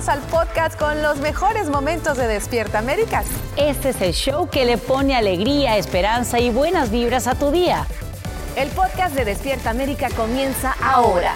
Bienvenidos al podcast con los mejores momentos de Despierta América. Este es el show que le pone alegría, esperanza y buenas vibras a tu día. El podcast de Despierta América comienza ahora.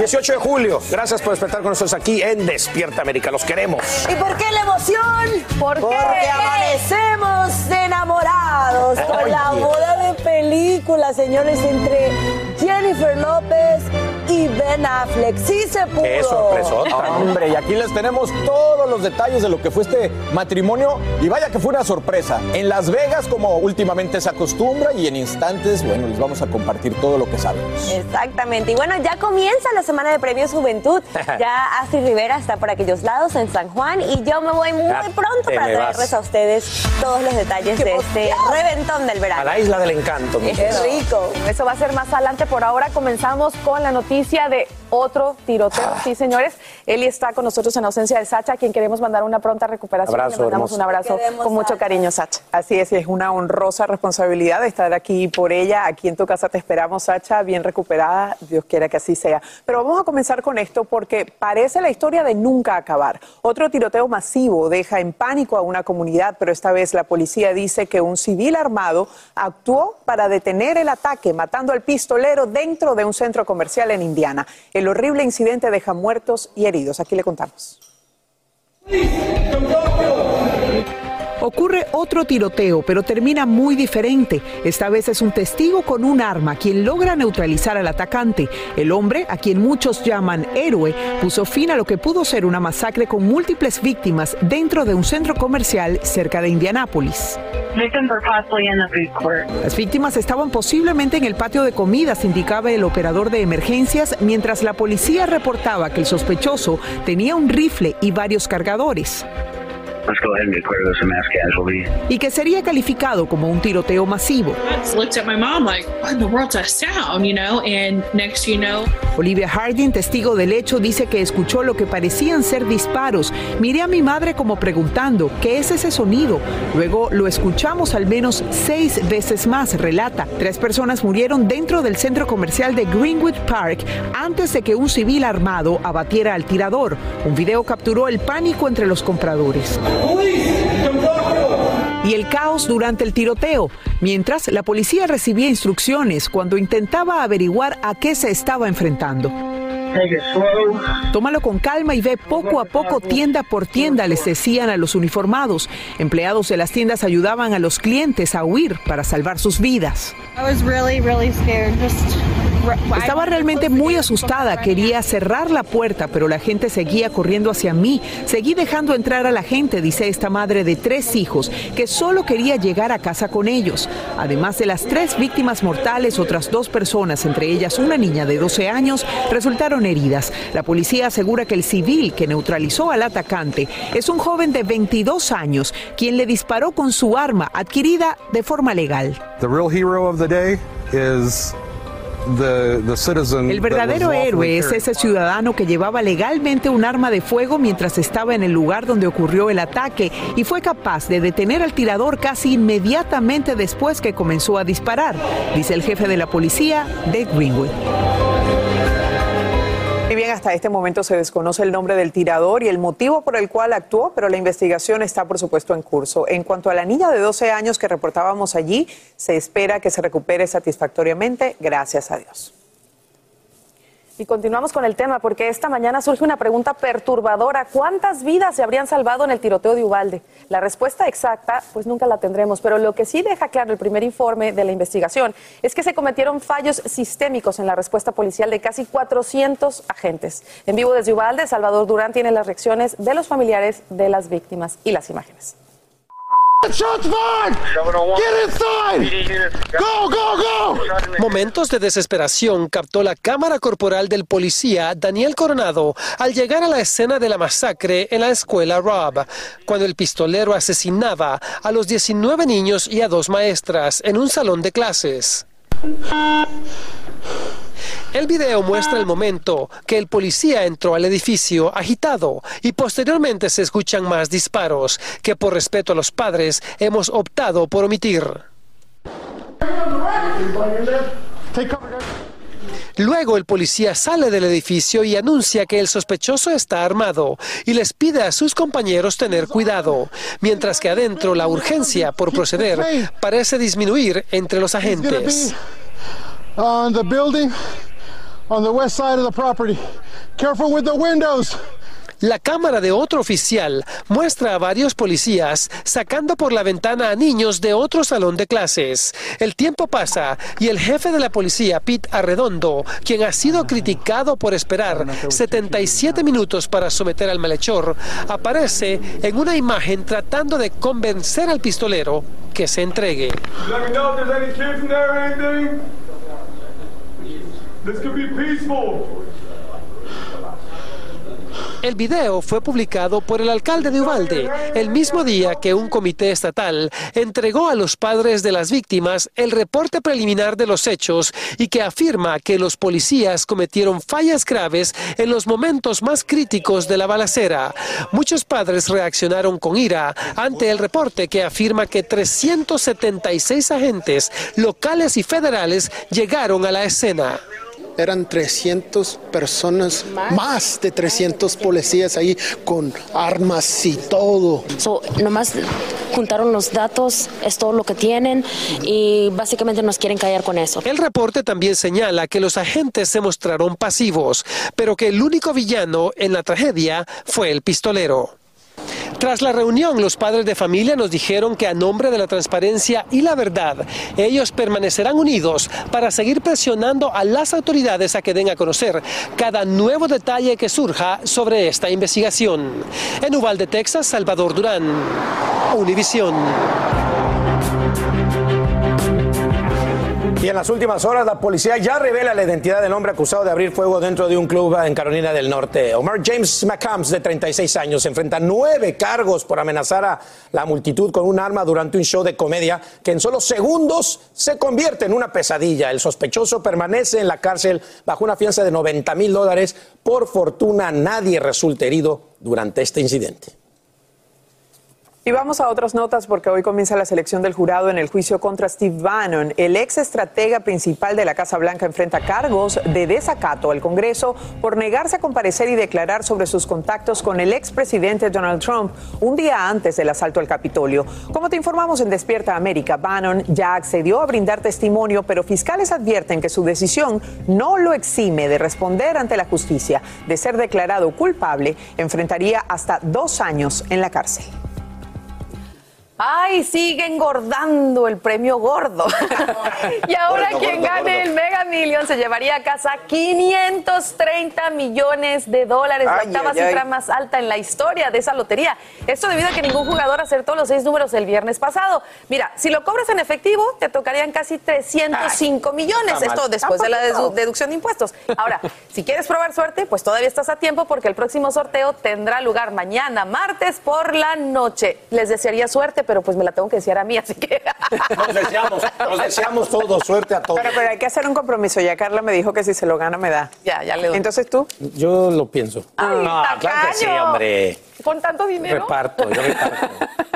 18 de julio. Gracias por despertar con nosotros aquí en Despierta América. Los queremos. ¿Y por qué la emoción? ¿Por Porque amanecemos enamorados con la boda de película, señores, entre Jennifer López y Ben Affleck. Sí se pudo. Qué sorpresota. Hombre, y aquí les tenemos todos los detalles de lo que fue este matrimonio. Y vaya que fue una sorpresa. En Las Vegas, como últimamente se acostumbra, y en instantes, bueno, les vamos a compartir todo lo que sabemos. Exactamente. Y bueno, ya comienza la semana de premios Juventud. Ya Astrid Rivera está por aquellos lados en San Juan y yo me voy muy pronto para traerles a ustedes todos los detalles de este reventón del verano. A la isla del encanto. Qué rico. Eso va a ser más adelante. Por ahora comenzamos con la noticia de otro tiroteo. Ah. Sí, señores. Eli está con nosotros en ausencia de Sacha, a quien queremos mandar una pronta recuperación. Abrazo, Le mandamos hermoso. un abrazo Queremos, con mucho Sacha. cariño, Sacha. Así es, y es una honrosa responsabilidad estar aquí por ella. Aquí en tu casa te esperamos, Sacha, bien recuperada. Dios quiera que así sea. Pero vamos a comenzar con esto porque parece la historia de nunca acabar. Otro tiroteo masivo deja en pánico a una comunidad, pero esta vez la policía dice que un civil armado actuó para detener el ataque, matando al pistolero dentro de un centro comercial en Indiana. El horrible incidente deja muertos y heridos. Aquí le contamos. Ocurre otro tiroteo, pero termina muy diferente. Esta vez es un testigo con un arma quien logra neutralizar al atacante. El hombre, a quien muchos llaman héroe, puso fin a lo que pudo ser una masacre con múltiples víctimas dentro de un centro comercial cerca de Indianápolis. Las víctimas estaban posiblemente en el patio de comidas, indicaba el operador de emergencias, mientras la policía reportaba que el sospechoso tenía un rifle y varios cargadores. Y que sería calificado como un tiroteo masivo. looked at my mom like, what in the world's that sound, you know? And next you know, Olivia Harding, testigo del hecho, dice que escuchó lo que parecían ser disparos. Miré a mi madre como preguntando, ¿qué es ese sonido? Luego lo escuchamos al menos seis veces más, relata. Tres personas murieron dentro del centro comercial de Greenwood Park antes de que un civil armado abatiera al tirador. Un video capturó el pánico entre los compradores. Y el caos durante el tiroteo, mientras la policía recibía instrucciones cuando intentaba averiguar a qué se estaba enfrentando. Tómalo con calma y ve poco a poco tienda por tienda, les decían a los uniformados. Empleados de las tiendas ayudaban a los clientes a huir para salvar sus vidas. I was really, Estaba realmente muy asustada, quería cerrar la puerta, pero la gente seguía corriendo hacia mí. Seguí dejando entrar a la gente, dice esta madre de tres hijos, que solo quería llegar a casa con ellos. Además de las tres víctimas mortales, otras dos personas, entre ellas una niña de 12 años, resultaron heridas. La policía asegura que el civil que neutralizó al atacante es un joven de 22 años, quien le disparó con su arma adquirida de forma legal. The real hero of the day is El verdadero héroe es ese ciudadano que llevaba legalmente un arma de fuego mientras estaba en el lugar donde ocurrió el ataque y fue capaz de detener al tirador casi inmediatamente después que comenzó a disparar, dice el jefe de la policía, Dave Greenwood. Y bien, hasta este momento se desconoce el nombre del tirador y el motivo por el cual actuó, pero la investigación está, por supuesto, en curso. En cuanto a la niña de 12 años que reportábamos allí, se espera que se recupere satisfactoriamente, gracias a Dios. Y continuamos con el tema porque esta mañana surge una pregunta perturbadora. ¿Cuántas vidas se habrían salvado en el tiroteo de Ubalde? La respuesta exacta, pues nunca la tendremos, pero lo que sí deja claro el primer informe de la investigación es que se cometieron fallos sistémicos en la respuesta policial de casi 400 agentes. En vivo desde Ubalde, Salvador Durán tiene las reacciones de los familiares de las víctimas y las imágenes. Momentos de desesperación captó la cámara corporal del policía Daniel Coronado al llegar a la escena de la masacre en la escuela Rob, cuando el pistolero asesinaba a los 19 niños y a dos maestras en un salón de clases. El video muestra el momento que el policía entró al edificio agitado y posteriormente se escuchan más disparos que por respeto a los padres hemos optado por omitir. Luego el policía sale del edificio y anuncia que el sospechoso está armado y les pide a sus compañeros tener cuidado, mientras que adentro la urgencia por proceder parece disminuir entre los agentes. La cámara de otro oficial muestra a varios policías sacando por la ventana a niños de otro salón de clases. El tiempo pasa y el jefe de la policía, Pete Arredondo, quien ha sido criticado por esperar 77 minutos para someter al malhechor, aparece en una imagen tratando de convencer al pistolero que se entregue. El video fue publicado por el alcalde de Uvalde el mismo día que un comité estatal entregó a los padres de las víctimas el reporte preliminar de los hechos y que afirma que los policías cometieron fallas graves en los momentos más críticos de la balacera. Muchos padres reaccionaron con ira ante el reporte que afirma que 376 agentes locales y federales llegaron a la escena eran 300 personas, más, de 300 policías ahí con armas y todo. nomás juntaron los datos, es todo lo que tienen y básicamente nos quieren callar con eso. El reporte también señala que los agentes se mostraron pasivos, pero que el único villano en la tragedia fue el pistolero. Tras la reunión, los padres de familia nos dijeron que a nombre de la transparencia y la verdad, ellos permanecerán unidos para seguir presionando a las autoridades a que den a conocer cada nuevo detalle que surja sobre esta investigación. En Uvalde, Texas, Salvador Durán, Univisión. Y en las últimas horas la policía ya revela la identidad del hombre acusado de abrir fuego dentro de un club en Carolina del Norte. Omar James McCams, de 36 años, enfrenta nueve cargos por amenazar a la multitud con un arma durante un show de comedia que en solo segundos se convierte en una pesadilla. El sospechoso permanece en la cárcel bajo una fianza de 90 mil dólares. Por fortuna nadie resulta herido durante este incidente. Y vamos a otras notas porque hoy comienza la selección del jurado en el juicio contra Steve Bannon. El ex estratega principal de la Casa Blanca enfrenta cargos de desacato al Congreso por negarse a comparecer y declarar sobre sus contactos con el expresidente Donald Trump un día antes del asalto al Capitolio. Como te informamos en Despierta América, Bannon ya accedió a brindar testimonio, pero fiscales advierten que su decisión no lo exime de responder ante la justicia. De ser declarado culpable, enfrentaría hasta dos años en la cárcel. Ay, sigue engordando el premio gordo. y ahora quien gane el Mega Million se llevaría a casa 530 millones de dólares, la octava cifra más alta en la historia de esa lotería. Esto debido a que ningún jugador acertó los seis números el viernes pasado. Mira, si lo cobras en efectivo, te tocarían casi 305 millones. Esto después de la deducción de impuestos. Ahora, si quieres probar suerte, pues todavía estás a tiempo porque el próximo sorteo tendrá lugar mañana, martes por la noche. Les desearía suerte pero pues me la tengo que desear a mí, así que... Nos deseamos, nos deseamos todos, suerte a todos. Pero, pero hay que hacer un compromiso. Ya Carla me dijo que si se lo gana me da. Ya, ya le doy. Entonces tú. Yo lo pienso. Ay, no, claro que sí, hombre. Con tanto dinero. Reparto, yo reparto.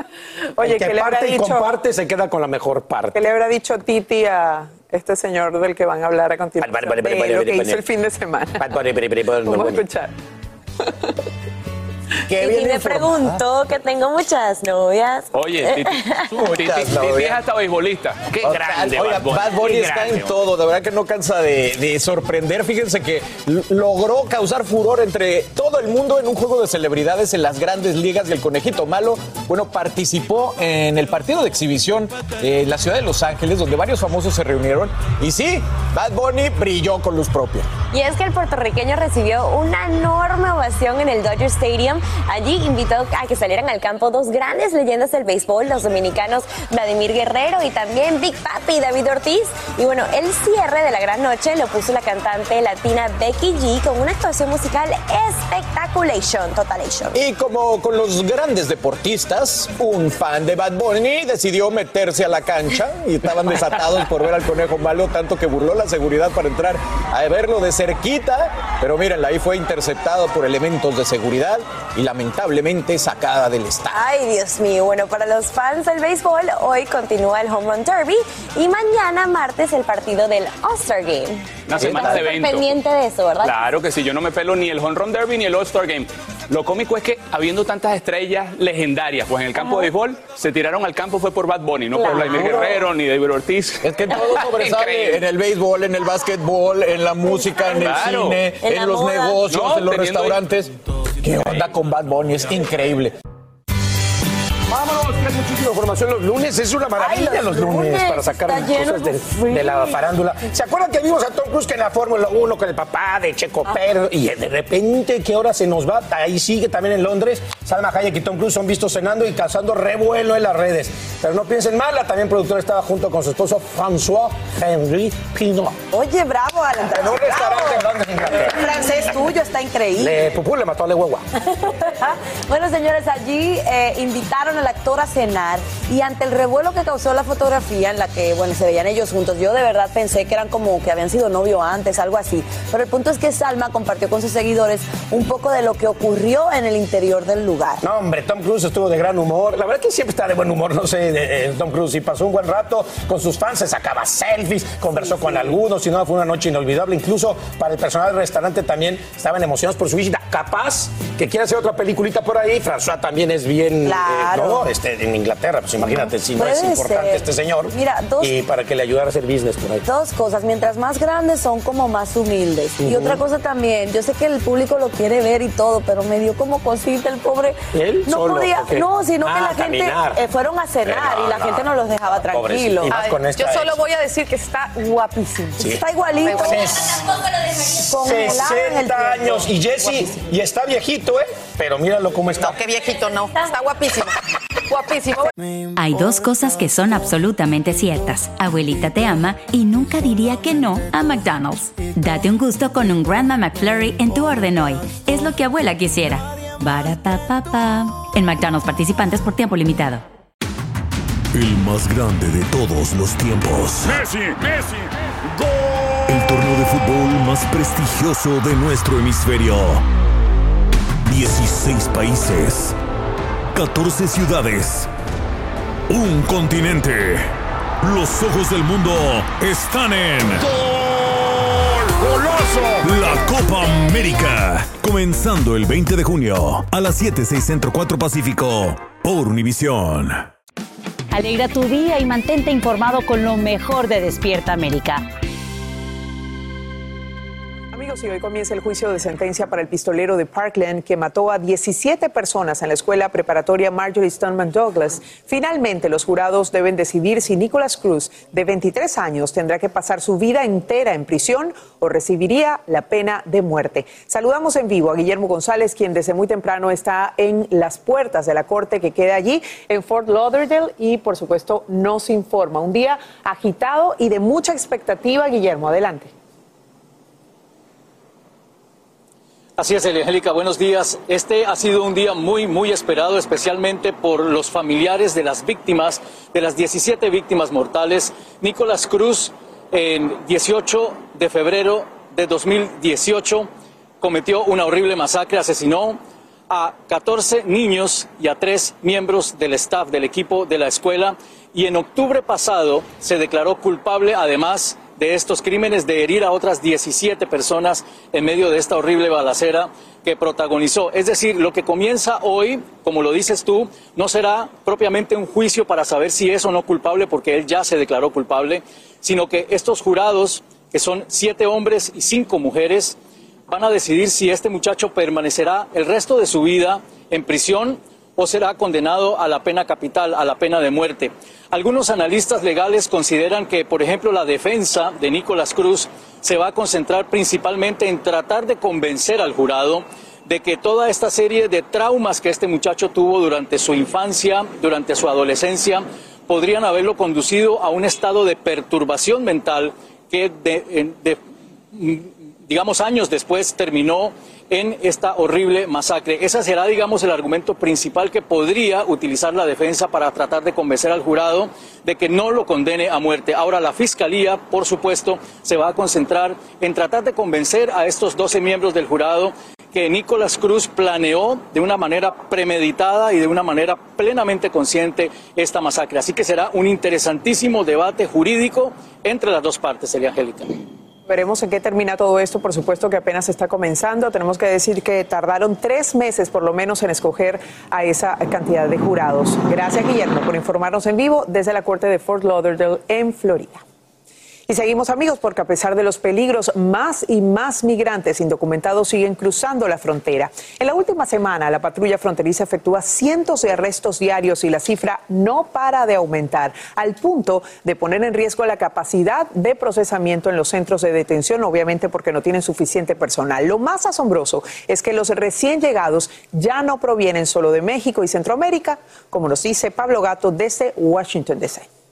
Oye, El que ¿qué le habrá parte y dicho? comparte se queda con la mejor ¿Qué parte. le habrá dicho Titi a este señor del que van a hablar a continuación? Vale, vale, vale, de vale, lo que vale, hizo vale. el fin de semana. Vale, vale, vale, vale, vale, Vamos a vale. escuchar. Qué Y me preguntó que tengo muchas novias. Oye, Titi, es hasta beisbolista. Qué grande, Oiga, Bad Bunny está grande, en todo, de verdad que no cansa de, de sorprender. Fíjense que logró causar furor entre todo el mundo en un juego de celebridades en las grandes ligas y el conejito malo, bueno, participó en el partido de exhibición en la ciudad de Los Ángeles, donde varios famosos se reunieron. Y sí, Bad Bunny brilló con luz propia. Y es que el puertorriqueño recibió una enorme ovación en el Dodger Stadium. Allí invitó a que salieran al campo dos grandes leyendas del béisbol, los dominicanos Vladimir Guerrero y también Big Papi David Ortiz. Y bueno, el cierre de la gran noche lo puso la cantante latina Becky G con una actuación musical espectaculation, totalation. Y como con los grandes deportistas, un fan de Bad Bunny decidió meterse a la cancha y estaban desatados por ver al conejo malo, tanto que burló la seguridad para entrar a verlo de cerquita. Pero mírenla, ahí fue interceptado por elementos de seguridad y lamentablemente sacada del estadio. Ay, Dios mío. Bueno, para los fans del béisbol, hoy continúa el Home Run Derby y mañana martes el partido del All-Star Game. Una semana de eventos. pendiente de eso, ¿verdad? Claro que sí, yo no me pelo ni el Home Run Derby ni el All-Star Game. Lo cómico es que habiendo tantas estrellas legendarias, pues en el campo de béisbol se tiraron al campo fue por Bad Bunny, no por Claro. Vladimir Guerrero ni David Ortiz. Es que todo sobresale en el béisbol, en el básquetbol, en la música, en Claro. el cine, En los moda. negocios, No, en los restaurantes. ¿Qué onda con Bad Bunny? Es increíble. Hay muchísima información los lunes. Es una maravilla Ay, los los lunes, lunes, para sacar lleno cosas de la farándula. ¿Se acuerdan que vimos a Tom Cruise que en la Fórmula 1 con el papá de Checo Ah. Pérez? Y de repente, ¿qué hora se nos va? Ahí sigue también en Londres. Salma Hayek y Tom Cruise son vistos cenando y causando revuelo en las redes. Pero no piensen mal, la también productora estaba junto con su esposo François Henry Pinot. Oye, bravo, Alan. En un restaurante en Londres, El Inglaterra. francés tuyo está increíble. Le Pupú le mató a Le Huehua. bueno, señores, allí eh, invitaron al actor a cenar y ante el revuelo que causó la fotografía en la que, bueno, se veían ellos juntos, yo de verdad pensé que eran como que habían sido novio antes, algo así. Pero el punto es que Salma compartió con sus seguidores un poco de lo que ocurrió en el interior del lugar. No, hombre, Tom Cruise estuvo de gran humor. La verdad que siempre está de buen humor, no sé, eh, eh, Tom Cruise. Y pasó un buen rato con sus fans, se sacaba selfies, conversó con algunos, y no, fue una noche inolvidable. Incluso para el personal del restaurante también estaban emocionados por su visita. Capaz que quiera hacer otra peliculita por ahí. François también es bien, eh, Claro. ¿no? Este, en Inglaterra, pues imagínate si no es importante ser. este señor. Mira, dos- Y para que le ayudara a hacer business por ahí. Dos cosas, mientras más grandes son como más humildes. Y otra cosa también, yo sé que el público lo quiere ver y todo, pero me dio como cosita el pobre. ¿Él No solo, podía, o qué? no, sino Ah, que la gente eh, fueron a cenar Eh, no, y la no, gente no los dejaba tranquilos. Con yo solo voy a decir que está guapísimo. Sí. Está igualito. En el 60 tiempo. años y Jesse, y está viejito, ¿eh? Pero míralo cómo está. No, qué viejito, no. Está guapísimo. Guapísimo. Hay dos cosas que son absolutamente ciertas. Abuelita te ama y nunca diría que no a McDonald's. Date un gusto con un Grandma McFlurry en tu orden hoy. Es lo que abuela quisiera. Barapapapa. En McDonald's participantes por tiempo limitado. El más grande de todos los tiempos. Messi, Messi, El torneo de fútbol más prestigioso de nuestro hemisferio. 16 países. 14 ciudades. Un continente. Los ojos del mundo están en. ¡Gol! La Copa América. Comenzando el 20 de junio a las 7, 6 Centro 4 Pacífico. Por Univisión. Alegra tu día y mantente informado con lo mejor de Despierta América. Y hoy comienza el juicio de sentencia para el pistolero de Parkland que mató a 17 personas en la escuela preparatoria Marjorie Stoneman Douglas. Finalmente, los jurados deben decidir si Nicholas Cruz, de 23 años, tendrá que pasar su vida entera en prisión o recibiría la pena de muerte. Saludamos en vivo a Guillermo González, quien desde muy temprano está en las puertas de la corte que queda allí en Fort Lauderdale y, por supuesto, nos informa. Un día agitado y de mucha expectativa. Guillermo, adelante. Así es, Angélica, buenos días. Este ha sido un día muy, muy esperado, especialmente por los familiares de las víctimas, de las 17 víctimas mortales. Nicolás Cruz, en 18 de febrero de 2018, cometió una horrible masacre, asesinó a 14 niños y a tres miembros del staff, del equipo de la escuela, y en octubre pasado se declaró culpable, además, de estos crímenes de herir a otras 17 personas en medio de esta horrible balacera que protagonizó. Es decir, lo que comienza hoy, como lo dices tú, no será propiamente un juicio para saber si es o no culpable, porque él ya se declaró culpable, sino que estos jurados, que son siete hombres y cinco mujeres, van a decidir si este muchacho permanecerá el resto de su vida en prisión o será condenado a la pena capital, a la pena de muerte. Algunos analistas legales consideran que, por ejemplo, la defensa de Nicolás Cruz se va a concentrar principalmente en tratar de convencer al jurado de que toda esta serie de traumas que este muchacho tuvo durante su infancia, durante su adolescencia, podrían haberlo conducido a un estado de perturbación mental que, digamos, años después terminó en esta horrible masacre. Ese será, digamos, el argumento principal que podría utilizar la defensa para tratar de convencer al jurado de que no lo condene a muerte. Ahora, la Fiscalía, por supuesto, se va a concentrar en tratar de convencer a estos 12 miembros del jurado que Nicolás Cruz planeó de una manera premeditada y de una manera plenamente consciente esta masacre. Así que será un interesantísimo debate jurídico entre las dos partes, Elia Angélica. Veremos en qué termina todo esto, por supuesto que apenas está comenzando. Tenemos que decir que tardaron tres meses por lo menos en escoger a esa cantidad de jurados. Gracias Guillermo por informarnos en vivo desde la Corte de Fort Lauderdale en Florida. Y seguimos amigos porque a pesar de los peligros, más y más migrantes indocumentados siguen cruzando la frontera. En la última semana, la patrulla fronteriza efectúa cientos de arrestos diarios y la cifra no para de aumentar, al punto de poner en riesgo la capacidad de procesamiento en los centros de detención, obviamente porque no tienen suficiente personal. Lo más asombroso es que los recién llegados ya no provienen solo de México y Centroamérica, como nos dice Pablo Gato desde Washington, D.C.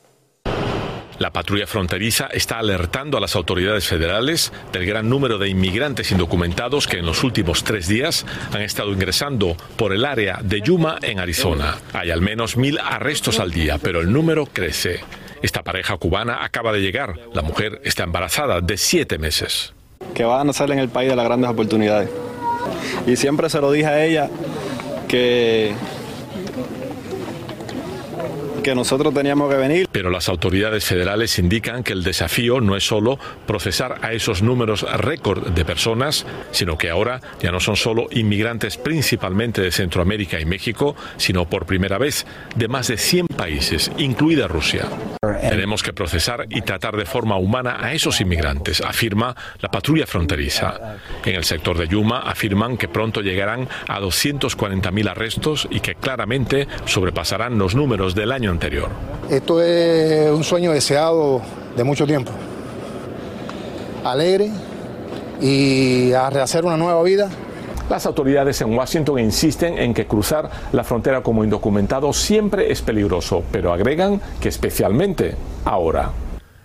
La patrulla fronteriza está alertando a las autoridades federales del gran número de inmigrantes indocumentados que en los últimos tres días han estado ingresando por el área de Yuma en Arizona. Hay al menos mil arrestos al día, pero el número crece. Esta pareja cubana acaba de llegar. La mujer está embarazada de siete meses. Que van a nacer en el país de las grandes oportunidades. Y siempre se lo dije a ella que que nosotros teníamos que venir. Pero las autoridades federales indican que el desafío no es solo procesar a esos números récord de personas, sino que ahora ya no son solo inmigrantes principalmente de Centroamérica y México, sino por primera vez de más de 100 países, incluida Rusia. Tenemos que procesar y tratar de forma humana a esos inmigrantes, afirma la patrulla fronteriza. En el sector de Yuma afirman que pronto llegarán a 240.000 arrestos y que claramente sobrepasarán los números del año anterior. Esto es un sueño deseado de mucho tiempo. Alegre y a rehacer una nueva vida. Las autoridades en Washington insisten en que cruzar la frontera como indocumentado siempre es peligroso, pero agregan que especialmente ahora.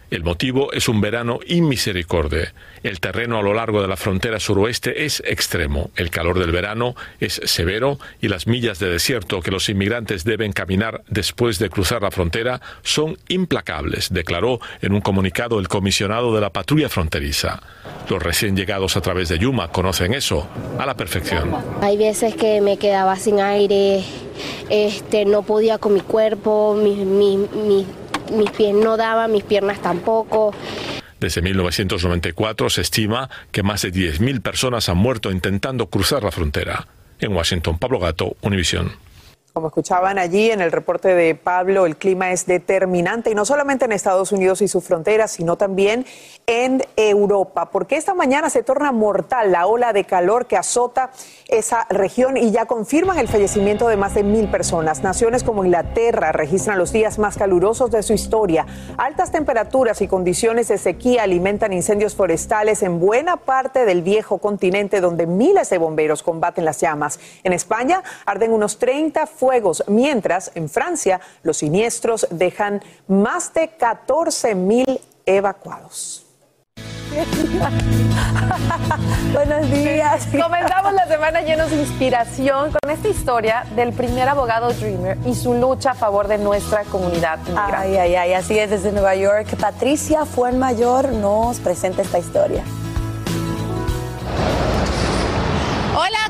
El motivo es un verano inmisericorde. El terreno a lo largo de la frontera suroeste es extremo. El calor del verano es severo y las millas de desierto que los inmigrantes deben caminar después de cruzar la frontera son implacables, declaró en un comunicado el comisionado de la patrulla fronteriza. Los recién llegados a través de Yuma conocen eso a la perfección. Hay veces que me quedaba sin aire, este, no podía con mi cuerpo, mi, mi mis pies no daban, mis piernas tampoco. Desde 1994 se estima que más de 10.000 personas han muerto intentando cruzar la frontera. En Washington, Pablo Gato, Univisión. Como escuchaban allí en el reporte de Pablo, el clima es determinante y no solamente en Estados Unidos y sus fronteras, sino también en Europa, porque esta mañana se torna mortal la ola de calor que azota esa región y ya confirman el fallecimiento de más de mil personas. Naciones como Inglaterra registran los días más calurosos de su historia. Altas temperaturas y condiciones de sequía alimentan incendios forestales en buena parte del viejo continente donde miles de bomberos combaten las llamas. En España arden unos 30 fuegos, mientras en Francia los siniestros dejan más de 14 mil evacuados. Buenos días. Comenzamos la semana llenos de inspiración con esta historia del primer abogado Dreamer y su lucha a favor de nuestra comunidad Ay, ay, ay, así es desde Nueva York. Patricia Fuenmayor nos presenta esta historia.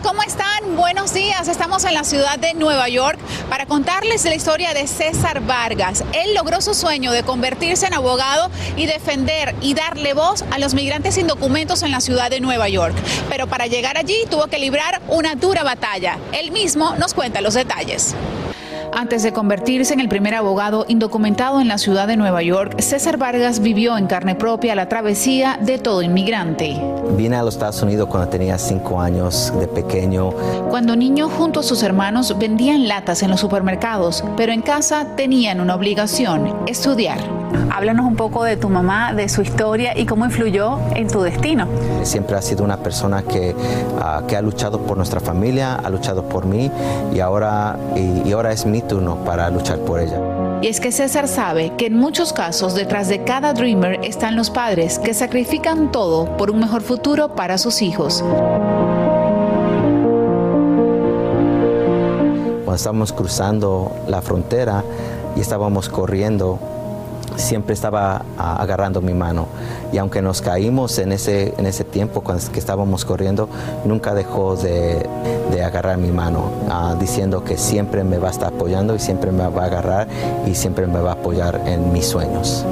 ¿Cómo están? Buenos días. Estamos en la ciudad de Nueva York para contarles la historia de César Vargas. Él logró su sueño de convertirse en abogado y defender y darle voz a los migrantes sin documentos en la ciudad de Nueva York. Pero para llegar allí tuvo que librar una dura batalla. Él mismo nos cuenta los detalles. Antes de convertirse en el primer abogado indocumentado en la ciudad de Nueva York, César Vargas vivió en carne propia la travesía de todo inmigrante. Vine a los Estados Unidos cuando tenía cinco años de pequeño. Cuando niño, junto a sus hermanos, vendían latas en los supermercados, pero en casa tenían una obligación, estudiar. Háblanos un poco de tu mamá, de su historia y cómo influyó en tu destino. Siempre ha sido una persona que, ah, que ha luchado por nuestra familia, ha luchado por mí y ahora, y ahora es mi turno para luchar por ella. Y es que César sabe que en muchos casos detrás de cada dreamer están los padres que sacrifican todo por un mejor futuro para sus hijos. Cuando estábamos cruzando la frontera y estábamos corriendo, siempre estaba agarrando mi mano. Y aunque nos caímos en ese, en ese tiempo que estábamos corriendo, nunca dejó de, agarrar mi mano, ah, diciendo que siempre me va a estar apoyando y siempre me va a agarrar y siempre me va a apoyar en mis sueños.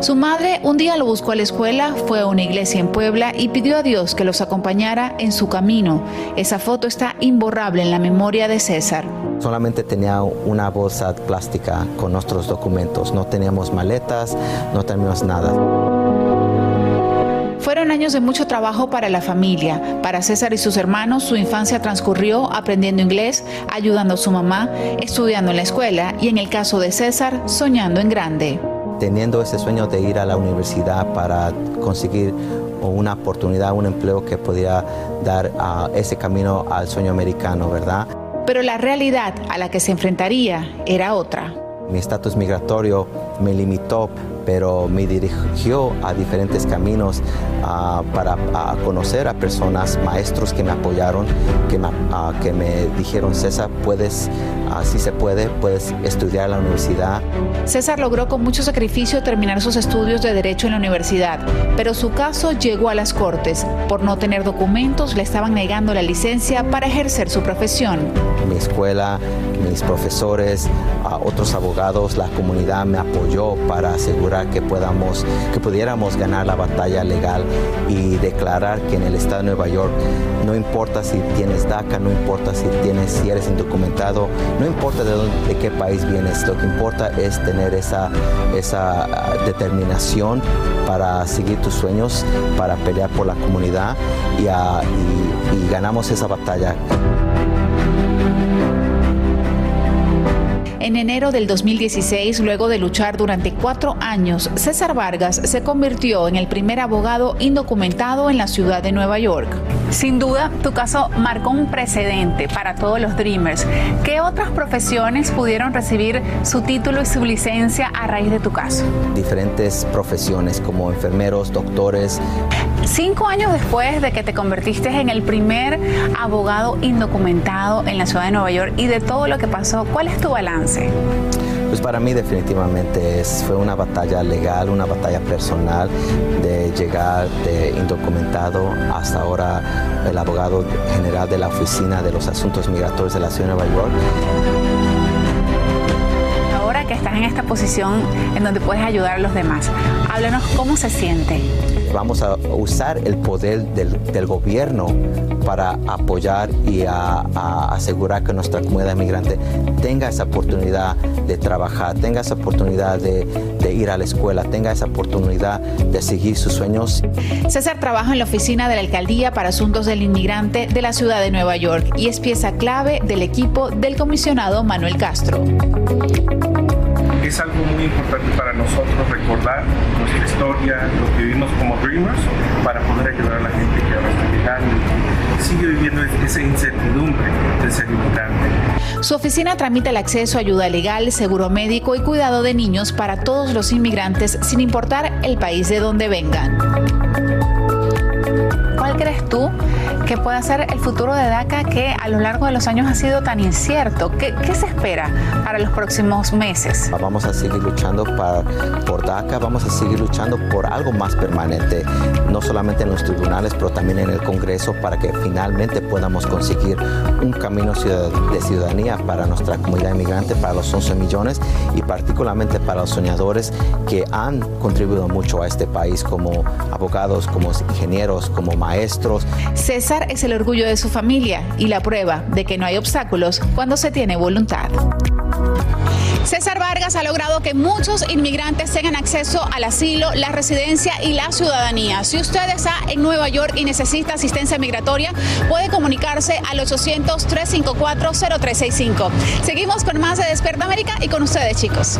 Su madre un día lo buscó a la escuela, fue a una iglesia en Puebla y pidió a Dios que los acompañara en su camino. Esa foto está imborrable en la memoria de César. Solamente tenía una bolsa plástica con nuestros documentos. No teníamos maletas, no teníamos nada. Fueron años de mucho trabajo para la familia. Para César y sus hermanos, su infancia transcurrió aprendiendo inglés, ayudando a su mamá, estudiando en la escuela y en el caso de César, soñando en grande teniendo ese sueño de ir a la universidad para conseguir una oportunidad, un empleo que podía dar ese camino al sueño americano, ¿verdad? Pero la realidad a la que se enfrentaría era otra. Mi estatus migratorio me limitó pero me dirigió a diferentes caminos para conocer a personas, maestros que me apoyaron, que me dijeron, César, puedes, si se puede, puedes estudiar en la universidad. César logró con mucho sacrificio terminar sus estudios de Derecho en la universidad, pero su caso llegó a las Cortes. Por no tener documentos, le estaban negando la licencia para ejercer su profesión. Mi escuela, mis profesores, otros abogados, la comunidad me apoyó para asegurar que podamos, que pudiéramos ganar la batalla legal y declarar que en el estado de Nueva York no importa si tienes DACA, no importa si tienes, si eres indocumentado, no importa de, dónde, de qué país vienes, lo que importa es tener esa, esa ah, determinación para seguir tus sueños, para pelear por la comunidad y, ah, y ganamos esa batalla. En enero del 2016, luego de luchar durante cuatro años, César Vargas se convirtió en el primer abogado indocumentado en la ciudad de Nueva York. Sin duda, tu caso marcó un precedente para todos los Dreamers. ¿Qué otras profesiones pudieron recibir su título y su licencia a raíz de tu caso? Diferentes profesiones como enfermeros, doctores. Cinco años después de que te convertiste en el primer abogado indocumentado en la ciudad de Nueva York y de todo lo que pasó, ¿cuál es tu balance? Pues para mí definitivamente es, fue una batalla legal, una batalla personal de llegar de indocumentado hasta ahora el abogado general de la Oficina de los Asuntos Migratorios de la Ciudad de Nueva York Ahora que estás en esta posición en donde puedes ayudar a los demás, háblanos cómo se siente vamos a usar el poder del, gobierno para apoyar y asegurar que nuestra comunidad inmigrante tenga esa oportunidad de trabajar, tenga esa oportunidad de ir a la escuela, tenga esa oportunidad de seguir sus sueños. César trabaja en la oficina de la Alcaldía para Asuntos del Inmigrante de la ciudad de Nueva York y es pieza clave del equipo del comisionado Manuel Castro es algo muy importante para nosotros recordar nuestra historia, lo que vivimos como Dreamers, para poder ayudar a la gente que ahora está llegando y sigue viviendo esa incertidumbre de ser inmigrante. Su oficina tramita el acceso a ayuda legal, seguro médico y cuidado de niños para todos los inmigrantes sin importar el país de donde vengan. ¿cuál crees tú que pueda ser el futuro de DACA que a lo largo de los años ha sido tan incierto? ¿Qué, se espera para los próximos meses? Vamos a seguir luchando para, por DACA, vamos a seguir luchando por algo más permanente, no solamente en los tribunales, pero también en el Congreso, para que finalmente podamos conseguir un camino de ciudadanía para nuestra comunidad inmigrante, para los 11 millones y particularmente para los soñadores que han contribuido mucho a este país como abogados, como ingenieros, como maestros. César es el orgullo de su familia y la prueba de que no hay obstáculos cuando se tiene voluntad. César Vargas ha logrado que muchos inmigrantes tengan acceso al asilo, la residencia y la ciudadanía. Si usted está en Nueva York y necesita asistencia migratoria, puede comunicarse al 800-354-0365. Seguimos con más de Despierta América y con ustedes, chicos.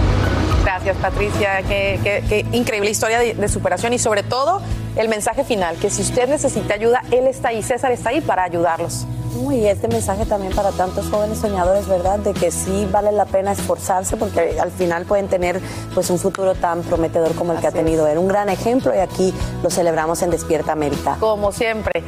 Gracias, Patricia. Qué, increíble historia de, de superación y sobre todo el mensaje final, que si usted necesita ayuda, él está ahí, César está ahí para ayudarlos. Y este mensaje también para tantos jóvenes soñadores, ¿verdad? De que sí vale la pena esforzarse porque al final pueden tener pues un futuro tan prometedor como el que ha tenido Era Un gran ejemplo y aquí lo celebramos en Despierta América. Como siempre.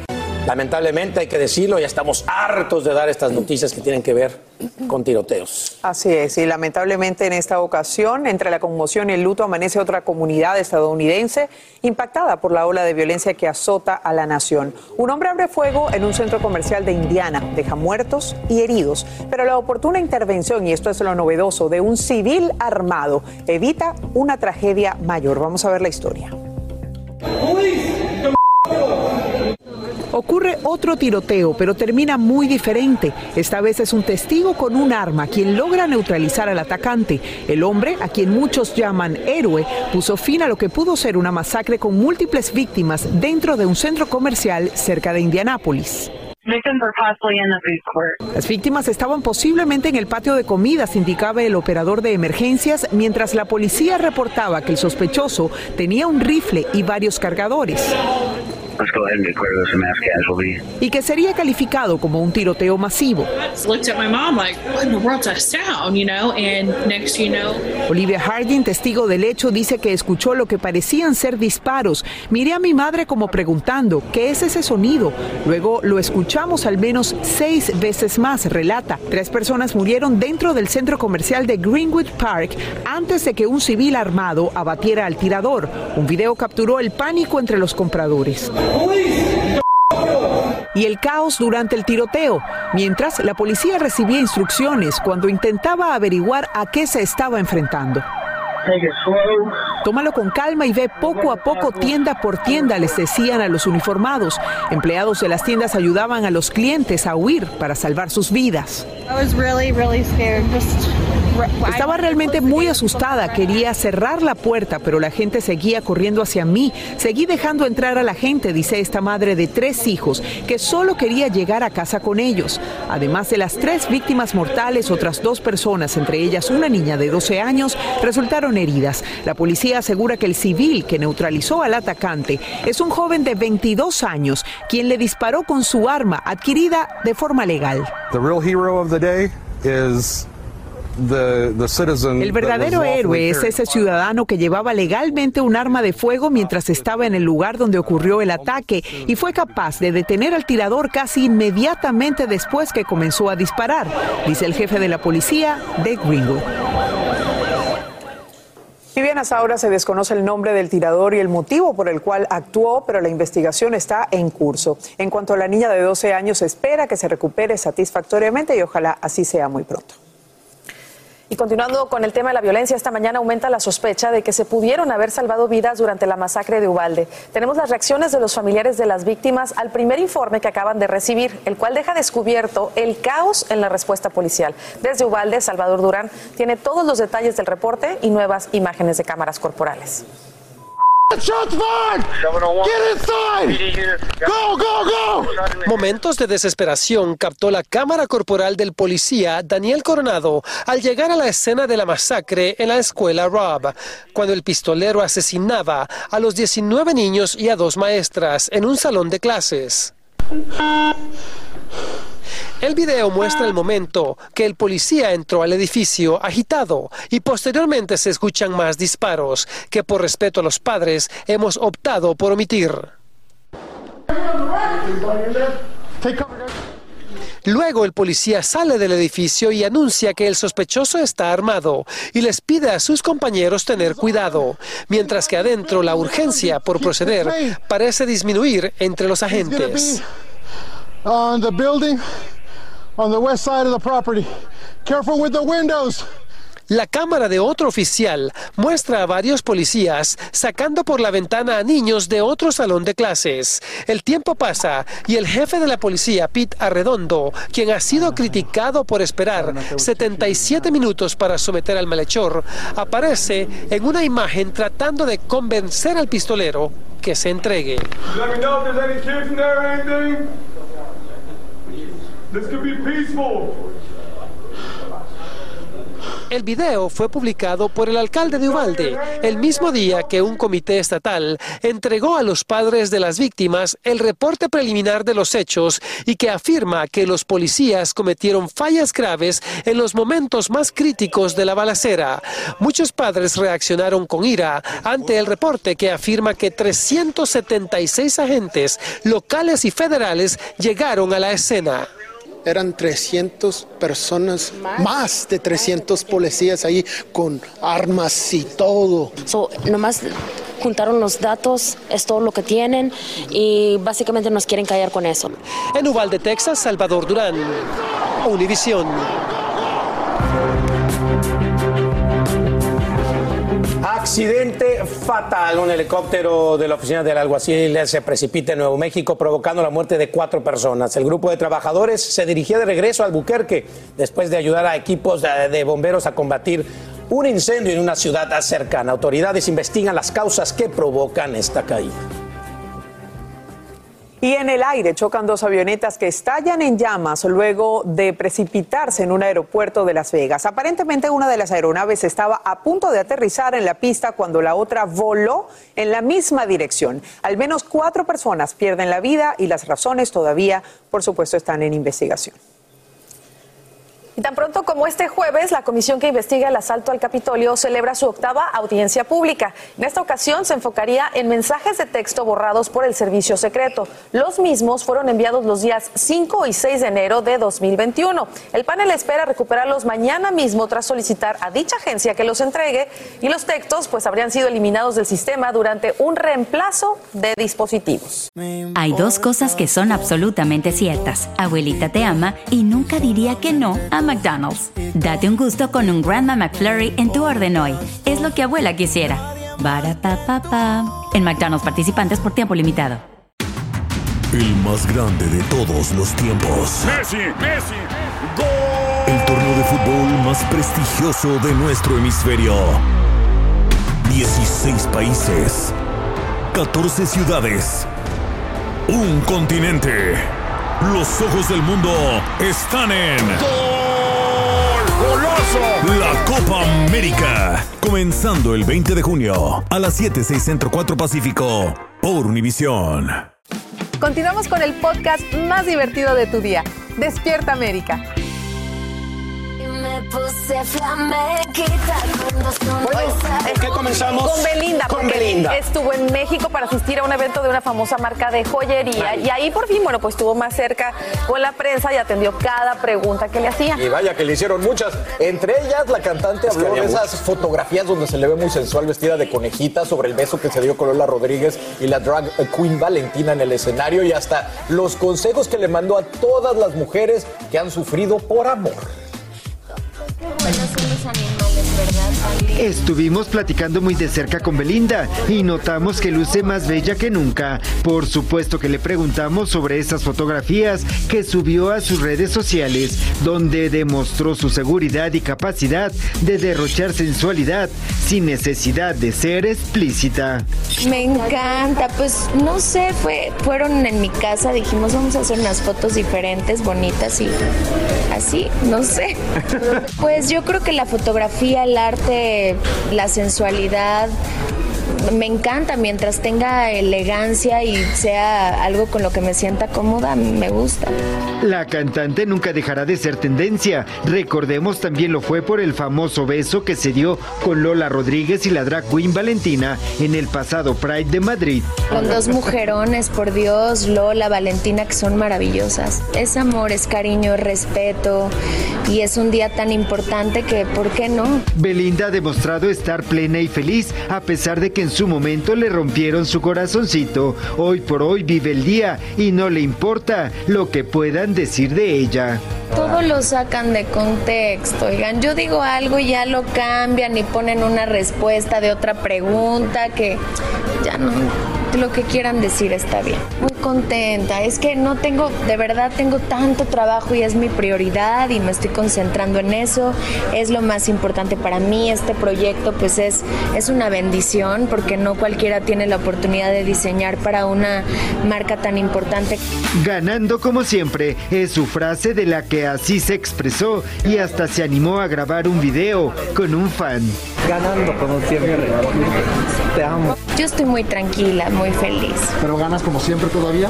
Lamentablemente hay que decirlo, ya estamos hartos de dar estas noticias que tienen que ver con tiroteos. Así es, y lamentablemente en esta ocasión, entre la conmoción y el luto, amanece otra comunidad estadounidense impactada por la ola de violencia que azota a la nación. Un hombre abre fuego en un centro comercial de Indiana, deja muertos y heridos, pero la oportuna intervención, y esto es lo novedoso, de un civil armado evita una tragedia mayor. Vamos a ver la historia. Ocurre otro tiroteo, pero termina muy diferente. Esta vez es un testigo con un arma quien logra neutralizar al atacante. El hombre, a quien muchos llaman héroe, puso fin a lo que pudo ser una masacre con múltiples víctimas dentro de un centro comercial cerca de Indianápolis. Las víctimas estaban posiblemente en el patio de comidas, indicaba el operador de emergencias, mientras la policía reportaba que el sospechoso tenía un rifle y varios cargadores y que sería calificado como un tiroteo masivo. Olivia Harding, testigo del hecho, dice que escuchó lo que parecían ser disparos. Miré a mi madre como preguntando, ¿qué es ese sonido? Luego lo escuchamos al menos seis veces más, relata. Tres personas murieron dentro del centro comercial de Greenwood Park antes de que un civil armado abatiera al tirador. Un video capturó el pánico entre los compradores y el caos durante el tiroteo, mientras la policía recibía instrucciones cuando intentaba averiguar a qué se estaba enfrentando. Tómalo con calma y ve poco a poco tienda por tienda, les decían a los uniformados. Empleados de las tiendas ayudaban a los clientes a huir para salvar sus vidas. Estaba realmente muy asustada, quería cerrar la puerta, pero la gente seguía corriendo hacia mí. Seguí dejando entrar a la gente, dice esta madre de tres hijos, que solo quería llegar a casa con ellos. Además de las tres víctimas mortales, otras dos personas, entre ellas una niña de 12 años, resultaron heridas. La policía asegura que el civil que neutralizó al atacante es un joven de 22 años, quien le disparó con su arma adquirida de forma legal. El verdadero héroe es ese ciudadano que llevaba legalmente un arma de fuego mientras estaba en el lugar donde ocurrió el ataque y fue capaz de detener al tirador casi inmediatamente después que comenzó a disparar, dice el jefe de la policía, de Greenwood. Y bien, hasta ahora se desconoce el nombre del tirador y el motivo por el cual actuó, pero la investigación está en curso. En cuanto a la niña de 12 años, espera que se recupere satisfactoriamente y ojalá así sea muy pronto. Y continuando con el tema de la violencia, esta mañana aumenta la sospecha de que se pudieron haber salvado vidas durante la masacre de Ubalde. Tenemos las reacciones de los familiares de las víctimas al primer informe que acaban de recibir, el cual deja descubierto el caos en la respuesta policial. Desde Ubalde, Salvador Durán tiene todos los detalles del reporte y nuevas imágenes de cámaras corporales. Momentos de desesperación captó la cámara corporal del policía Daniel Coronado al llegar a la escena de la masacre en la escuela Rob, cuando el pistolero asesinaba a los 19 niños y a dos maestras en un salón de clases. El video muestra el momento que el policía entró al edificio agitado y posteriormente se escuchan más disparos que por respeto a los padres hemos optado por omitir. Luego el policía sale del edificio y anuncia que el sospechoso está armado y les pide a sus compañeros tener cuidado, mientras que adentro la urgencia por proceder parece disminuir entre los agentes. La cámara de otro oficial muestra a varios policías sacando por la ventana a niños de otro salón de clases. El tiempo pasa y el jefe de la policía, Pete Arredondo, quien ha sido criticado por esperar 77 minutos para someter al malhechor, aparece en una imagen tratando de convencer al pistolero que se entregue. El video fue publicado por el alcalde de Uvalde el mismo día que un comité estatal entregó a los padres de las víctimas el reporte preliminar de los hechos y que afirma que los policías cometieron fallas graves en los momentos más críticos de la balacera. Muchos padres reaccionaron con ira ante el reporte que afirma que 376 agentes locales y federales llegaron a la escena eran 300 personas, más, de 300 policías ahí con armas y todo. So, nomás juntaron los datos, es todo lo que tienen y básicamente nos quieren callar con eso. En Uvalde, Texas, Salvador Durán, Univisión. Accidente fatal. Un helicóptero de la oficina del alguacil se precipita en Nuevo México provocando la muerte de cuatro personas. El grupo de trabajadores se dirigía de regreso al Albuquerque después de ayudar a equipos de bomberos a combatir un incendio en una ciudad cercana. Autoridades investigan las causas que provocan esta caída. Y en el aire chocan dos avionetas que estallan en llamas luego de precipitarse en un aeropuerto de Las Vegas. Aparentemente una de las aeronaves estaba a punto de aterrizar en la pista cuando la otra voló en la misma dirección. Al menos cuatro personas pierden la vida y las razones todavía, por supuesto, están en investigación. Y tan pronto como este jueves, la comisión que investiga el asalto al Capitolio celebra su octava audiencia pública. En esta ocasión se enfocaría en mensajes de texto borrados por el servicio secreto. Los mismos fueron enviados los días 5 y 6 de enero de 2021. El panel espera recuperarlos mañana mismo tras solicitar a dicha agencia que los entregue y los textos pues habrían sido eliminados del sistema durante un reemplazo de dispositivos. Hay dos cosas que son absolutamente ciertas. Abuelita te ama y nunca diría que no a McDonald's. Date un gusto con un Grandma McFlurry en tu orden hoy. Es lo que abuela quisiera. En McDonald's participantes por tiempo limitado. El más grande de todos los tiempos. Messi, Messi, gol. El torneo de fútbol más prestigioso de nuestro hemisferio. 16 países. 14 ciudades. Un continente. Los ojos del mundo están en. La Copa América. Comenzando el 20 de junio a las 7, 6 Centro 4 Pacífico por Univisión. Continuamos con el podcast más divertido de tu día. Despierta América. Qué comenzamos? Con Belinda. Con Belinda. Estuvo en México para asistir a un evento de una famosa marca de joyería. Y ahí por fin, bueno, pues estuvo más cerca con la prensa y atendió cada pregunta que le hacía. Y vaya que le hicieron muchas. Entre ellas, la cantante habló de esas fotografías donde se le ve muy sensual vestida de conejita sobre el beso que se dio con Lola Rodríguez y la drag queen Valentina en el escenario y hasta los consejos que le mandó a todas las mujeres que han sufrido por amor. Qué bueno, Estuvimos platicando muy de cerca con Belinda y notamos que luce más bella que nunca. Por supuesto que le preguntamos sobre esas fotografías que subió a sus redes sociales, donde demostró su seguridad y capacidad de derrochar sensualidad sin necesidad de ser explícita. Me encanta, pues no sé, fue, fueron en mi casa, dijimos vamos a hacer unas fotos diferentes, bonitas y así, no sé. Pues yo creo que la fotografía, el arte, la sensualidad me encanta mientras tenga elegancia y sea algo con lo que me sienta cómoda, me gusta. La cantante nunca dejará de ser tendencia. Recordemos también lo fue por el famoso beso que se dio con Lola Rodríguez y la drag queen Valentina en el pasado Pride de Madrid. Con dos mujerones, por Dios, Lola, Valentina, que son maravillosas. Es amor, es cariño, es respeto y es un día tan importante que, ¿por qué no? Belinda ha demostrado estar plena y feliz a pesar de que en su momento le rompieron su corazoncito. Hoy por hoy vive el día y no le importa lo que puedan decir de ella. Todo lo sacan de contexto, oigan, yo digo algo y ya lo cambian y ponen una respuesta de otra pregunta que ya no lo que quieran decir está bien. Muy contenta, es que no tengo, de verdad tengo tanto trabajo y es mi prioridad y me estoy concentrando en eso, es lo más importante para mí, este proyecto pues es, es una bendición porque no cualquiera tiene la oportunidad de diseñar para una marca tan importante. Ganando como siempre es su frase de la que así se expresó y hasta se animó a grabar un video con un fan. Ganando como siempre, te amo. Yo estoy muy tranquila, muy feliz. ¿Pero ganas como siempre todavía?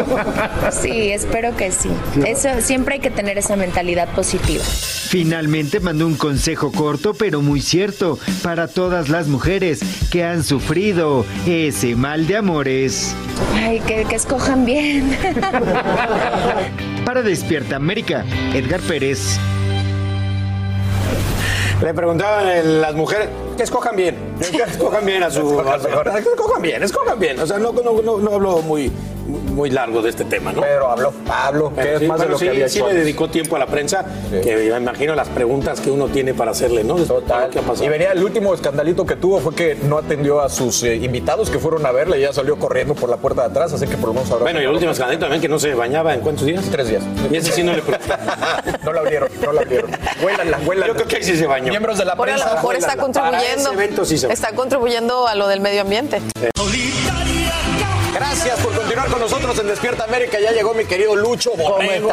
sí, espero que sí. Eso siempre hay que tener esa mentalidad positiva. Finalmente mandó un consejo corto pero muy cierto para todas las mujeres que han sufrido ese mal de amores. Ay, que, que escojan bien. para Despierta América, Edgar Pérez. Le preguntaban las mujeres que escojan bien, que escojan bien a su, que escojan bien, escojan bien. O sea, no, no, no, no hablo muy, muy largo de este tema, ¿no? Pero habló Pablo, que es más de lo sí, que había sí le dedicó tiempo a la prensa, que me imagino las preguntas que uno tiene para hacerle, ¿no? Total. ¿Qué ha pasado? Y venía el último escandalito que tuvo fue que no atendió a sus eh, invitados que fueron a verle y ya salió corriendo por la puerta de atrás, así que por lo menos ahora. Bueno, y el último escandalito también que no se bañaba en cuántos días? Tres días. Y ese sí no le No la abrieron, no la abrieron. Huélanla, huélanla. Yo creo que ahí sí se bañó. Miembros de la Por a prensa. lo mejor está contribuyendo. Para ese evento sí se. Está contribuyendo a lo del medio ambiente. Gracias por continuar con nosotros en Despierta América. Ya llegó mi querido Lucho Borrego,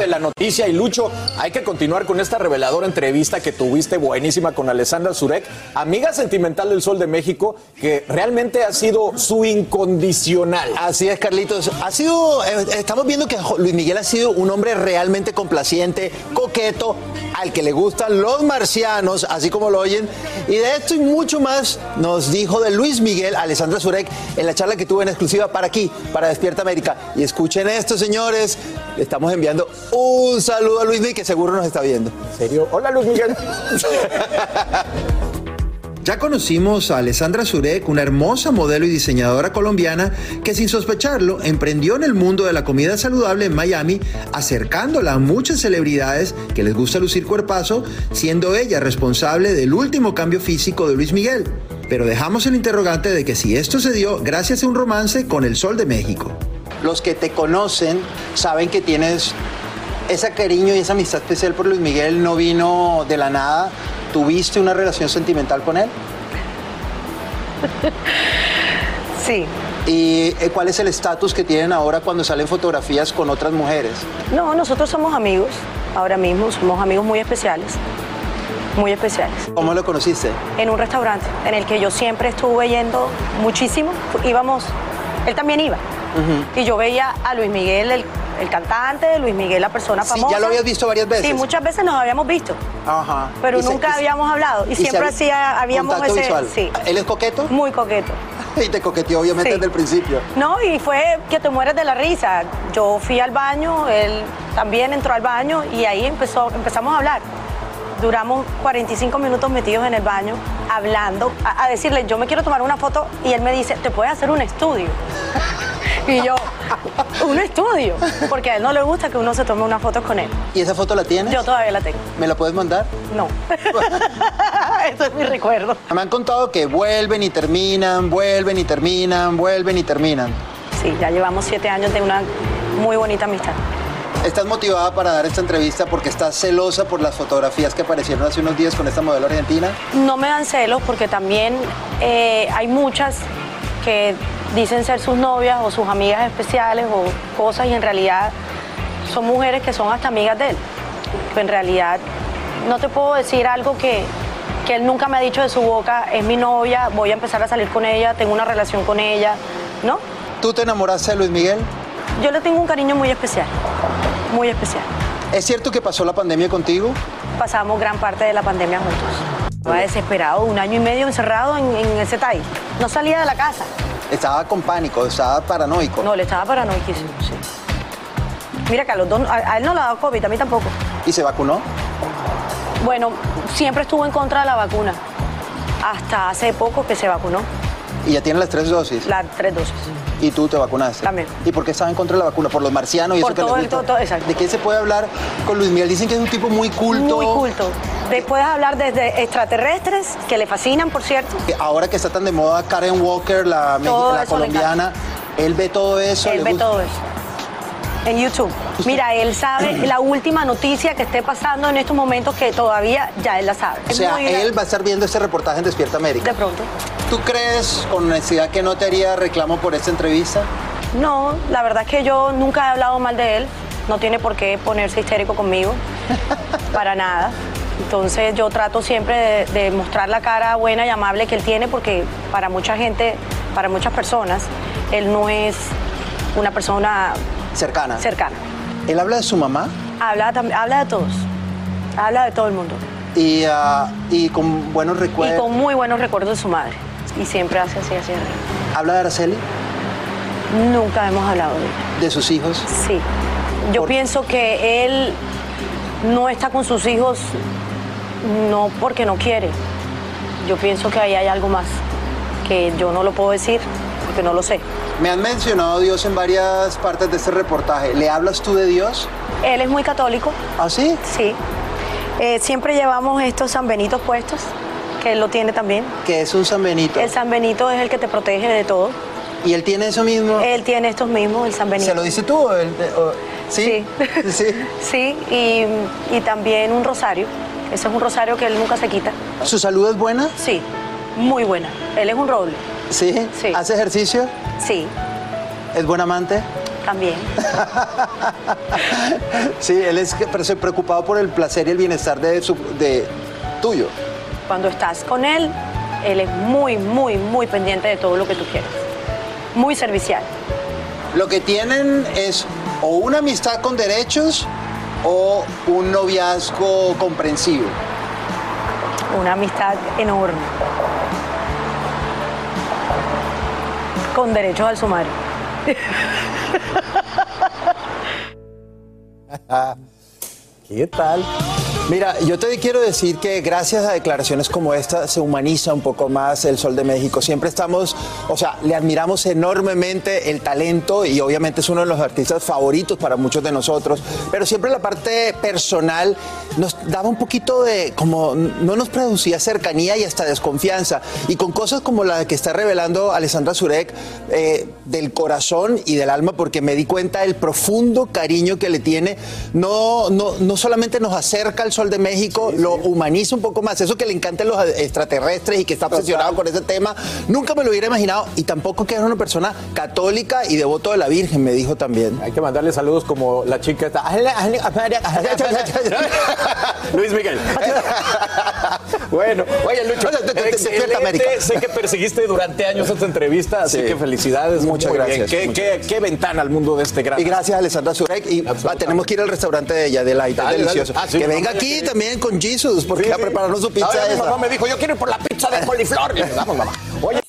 de la noticia. Y Lucho, hay que continuar con esta reveladora entrevista que tuviste buenísima con Alessandra Zurek, amiga sentimental del Sol de México, que realmente ha sido su incondicional. Así es, Carlitos. Ha sido, eh, estamos viendo que Luis Miguel ha sido un hombre realmente complaciente, coqueto, al que le gustan los marcianos, así como lo oyen. Y de esto y mucho más nos dijo de Luis Miguel Alessandra Zurek en la charla que tuve en exclusiva para aquí, para Despierta América. Y escuchen esto, señores. Le estamos enviando un saludo a Luis Miguel, que seguro nos está viendo. ¿En serio? Hola, Luis Miguel. Ya conocimos a Alessandra Zurek, una hermosa modelo y diseñadora colombiana que sin sospecharlo emprendió en el mundo de la comida saludable en Miami, acercándola a muchas celebridades que les gusta lucir cuerpazo, siendo ella responsable del último cambio físico de Luis Miguel. Pero dejamos el interrogante de que si esto se dio gracias a un romance con el Sol de México. Los que te conocen saben que tienes ese cariño y esa amistad especial por Luis Miguel no vino de la nada. ¿Tuviste una relación sentimental con él? Sí. ¿Y eh, cuál es el estatus que tienen ahora cuando salen fotografías con otras mujeres? No, nosotros somos amigos, ahora mismo, somos amigos muy especiales, muy especiales. ¿Cómo lo conociste? En un restaurante en el que yo siempre estuve yendo muchísimo, íbamos, él también iba, y yo veía a Luis Miguel, el, el cantante, Luis Miguel, la persona Sí, famosa. ya lo habías visto varias veces. Sí, muchas veces nos habíamos visto, Ajá. pero nunca se- habíamos hablado, y, siempre hacía, habíamos ese... visual. Sí, ¿Él es coqueto? muy coqueto. Y te coqueteó obviamente Sí. desde el principio. No, y fue que te mueres de la risa. Yo fui al baño, él también entró al baño y ahí empezó, empezamos a hablar. Duramos 45 minutos metidos en el baño hablando, a, a decirle, yo me quiero tomar una foto y él me dice, te puedes hacer un estudio. y yo, un estudio, porque a él no le gusta que uno se tome una foto con él. ¿Y esa foto la tienes? Yo todavía la tengo. ¿Me la puedes mandar? No. Eso es mi recuerdo. Me han contado que vuelven y terminan, vuelven y terminan, vuelven y terminan. Sí, ya llevamos siete años de una muy bonita amistad. ¿Estás motivada para dar esta entrevista porque estás celosa por las fotografías que aparecieron hace unos días con esta modelo argentina? No me dan celos porque también eh, hay muchas que dicen ser sus novias o sus amigas especiales o cosas y en realidad son mujeres que son hasta amigas de él. Pero en realidad no te puedo decir algo que, que él nunca me ha dicho de su boca, es mi novia, voy a empezar a salir con ella, tengo una relación con ella, ¿no? ¿Tú te enamoraste de Luis Miguel? Yo le tengo un cariño muy especial, muy especial. ¿Es cierto que pasó la pandemia contigo? Pasamos gran parte de la pandemia juntos. Estaba desesperado, un año y medio encerrado en, en el CETAI. No salía de la casa. Estaba con pánico, estaba paranoico. No, le estaba paranoiquísimo, sí. Mira que a los dos, a, a él no le ha dado COVID, a mí tampoco. ¿Y se vacunó? Bueno, siempre estuvo en contra de la vacuna. Hasta hace poco que se vacunó. ¿Y ya tiene las tres dosis? Las tres dosis. ¿Y tú te vacunaste? También. ¿Y por qué estaba en contra de la vacuna? ¿Por los marcianos y Por eso que todo les el- gusta? todo- todo- exacto. ¿De qué se puede hablar con Luis Miguel? Dicen que es un tipo muy culto. Muy culto. De- puedes hablar desde extraterrestres, que le fascinan, por cierto. Ahora que está tan de moda Karen Walker, la, la colombiana, él ve todo eso. Él ve gusta. todo eso. En YouTube. Mira, él sabe la última noticia que esté pasando en estos momentos que todavía ya él la sabe. O sea, él va a estar viendo este reportaje en Despierta América. De pronto. ¿Tú crees con honestidad que no te haría reclamo por esta entrevista? No, la verdad es que yo nunca he hablado mal de él. No tiene por qué ponerse histérico conmigo. para nada. Entonces yo trato siempre de, de mostrar la cara buena y amable que él tiene porque para mucha gente, para muchas personas, él no es una persona Cercana. cercana. ¿Él habla de su mamá? Habla, habla de todos. Habla de todo el mundo. Y, ah, y con buenos Y recuerdos. con muy buenos recuerdos de su madre. Y siempre hace así, así. ¿Habla de Araceli? Nunca hemos hablado de ella. ¿De sus hijos? Sí. Yo pienso que él no está con sus hijos no porque no quiere. Yo pienso que ahí hay algo más que yo no lo puedo decir porque no lo sé. Me han mencionado a Dios en varias partes de este reportaje. ¿Le hablas tú de Dios? Él es muy católico. ¿Ah, sí? Sí. Eh, siempre llevamos estos San Benitos puestos, que él lo tiene también. Que es un San Benito. El San Benito es el que te protege de todo. ¿Y él tiene eso mismo? Él tiene estos mismos, el San Benito. ¿Se lo dice tú? o él- o- ¿Sí? Sí. Sí, y, y también un rosario. Ese es un rosario que él nunca se quita. ¿Su salud es buena? Sí, muy buena. Él es un roble. ¿Sí? Sí. ¿Hace ejercicio? Sí, ¿Es buen amante? también. Sí, él es preocupado por el placer y el bienestar de, su, de tuyo. Cuando estás con él, él es muy, muy, muy pendiente de todo lo que tú quieres. Muy servicial. Lo que tienen es o una amistad con derechos o un noviazgo comprensivo. Una amistad enorme. Con derechos al sumario. ¿Qué tal? Mira, yo te quiero decir que gracias a declaraciones como esta se humaniza un poco más el Sol de México. Siempre estamos, o sea, le admiramos enormemente el talento y obviamente es uno de los artistas favoritos para muchos de nosotros, pero siempre la parte personal nos daba un poquito de, como, no nos producía cercanía y hasta desconfianza. Y con cosas como la que está revelando Alessandra Zurek, eh, del corazón y del alma, porque me di cuenta del profundo cariño que le tiene, no, no, no solamente nos acerca al Sol de México, lo humaniza un poco más. Eso que le encantan los extraterrestres y que está obsesionado con ese tema, nunca me lo hubiera imaginado. Y tampoco que era una persona católica y devoto de la Virgen, me dijo también. Hay que mandarle saludos como la chica esta. Luis Miguel. bueno, oye Lucho, excelente. Sé que perseguiste durante años esta entrevista, así Sí. que felicidades. Muchas Muy gracias, bien. ¿Qué, muchas qué- qué ventana al mundo de este gran. Y gracias Alessandra Zurek. Y ah, tenemos que ir al restaurante de ella, de Dale, dale. delicioso. Ah, que venga aquí ya que- también con Jesus, porque va a prepararnos su pizza Ahora mi mamá me dijo, yo quiero ir por la pizza de coliflor. Y le Vamos, mamá. Oye.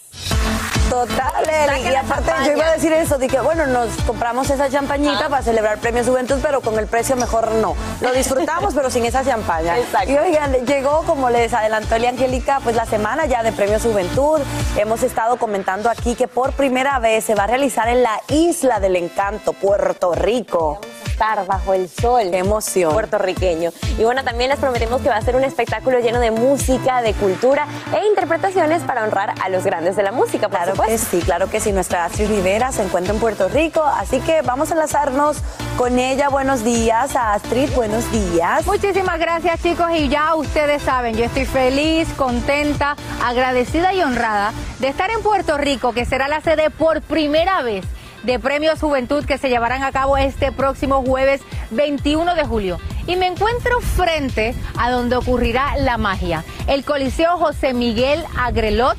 Total, Eli. Y aparte, yo iba a decir eso, dije, bueno, nos compramos esa champañita para celebrar Premio Juventud, pero con el precio mejor no. Lo disfrutamos, pero sin esa champaña. Y oigan, llegó, como les adelantó Eli Angélica, pues la semana ya de Premio Juventud. Hemos estado comentando aquí que por primera vez se va a realizar en la Isla del Encanto, Puerto Rico. Estar bajo el sol. Qué emoción. Puertorriqueño. Y bueno, también les prometemos que va a ser un espectáculo lleno de música, de cultura e interpretaciones para honrar a los grandes de la música, por Claro supuesto. que sí, claro que sí. Nuestra Astrid Rivera se encuentra en Puerto Rico, así que vamos a enlazarnos con ella. Buenos días, Astrid, buenos días. Muchísimas gracias chicos y ya ustedes saben, yo estoy feliz, contenta, agradecida y honrada de estar en Puerto Rico, que será la sede por primera vez de Premios Juventud que se llevarán a cabo este próximo jueves 21 de julio y me encuentro frente a donde ocurrirá la magia, el Coliseo José Miguel Agrelot,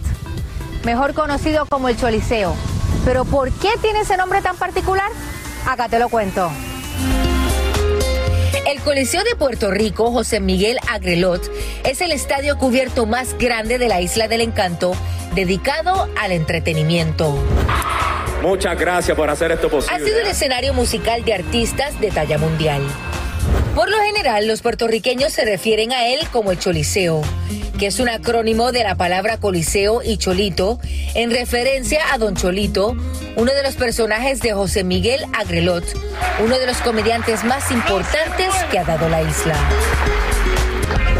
mejor conocido como el Choliseo. Pero ¿por qué tiene ese nombre tan particular? Acá te lo cuento. El Coliseo de Puerto Rico, José Miguel Agrelot, es el estadio cubierto más grande de la Isla del Encanto, dedicado al entretenimiento. Muchas gracias por hacer esto posible. Ha sido el escenario musical de artistas de talla mundial. Por lo general, los puertorriqueños se refieren a él como el Choliseo, que es un acrónimo de la palabra Coliseo y Cholito, en referencia a Don Cholito, uno de los personajes de José Miguel Agrelot, uno de los comediantes más importantes que ha dado la isla.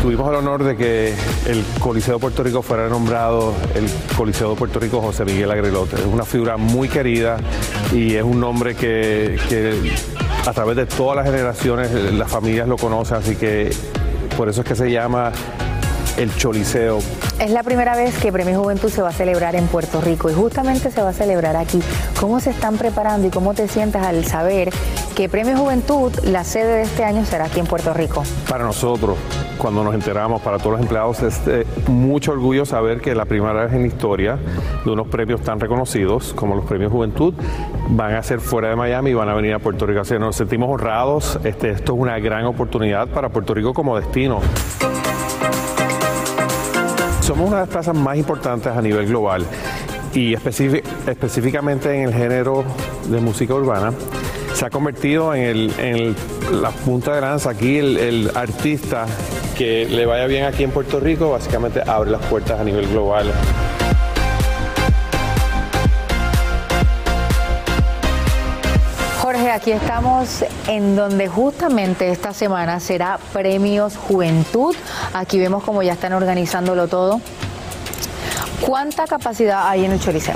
Tuvimos el honor de que el Coliseo de Puerto Rico fuera nombrado el Coliseo de Puerto Rico José Miguel Agrelot. Es una figura muy querida y es un nombre que a través de todas las generaciones las familias lo conocen, así que por eso es que se llama el Choliseo. Es la primera vez que Premio Juventud se va a celebrar en Puerto Rico y justamente se va a celebrar aquí. ¿Cómo se están preparando y cómo te sientes al saber que Premio Juventud, la sede de este año, será aquí en Puerto Rico? Para nosotros, cuando nos enteramos, para todos los empleados, es eh, mucho orgullo saber que la primera vez en la historia de unos premios tan reconocidos como los Premios Juventud van a ser fuera de Miami y van a venir a Puerto Rico. Así que nos sentimos honrados. Este, esto es una gran oportunidad para Puerto Rico como destino. Somos una de las plazas más importantes a nivel global y específicamente en el género de música urbana. Se ha convertido en, el, la punta de lanza aquí, el, el artista que le vaya bien aquí en Puerto Rico, básicamente abre las puertas a nivel global. Jorge, aquí estamos en donde justamente esta semana será Premios Juventud. Aquí vemos cómo ya están organizándolo todo. ¿Cuánta capacidad hay en el Choliseo?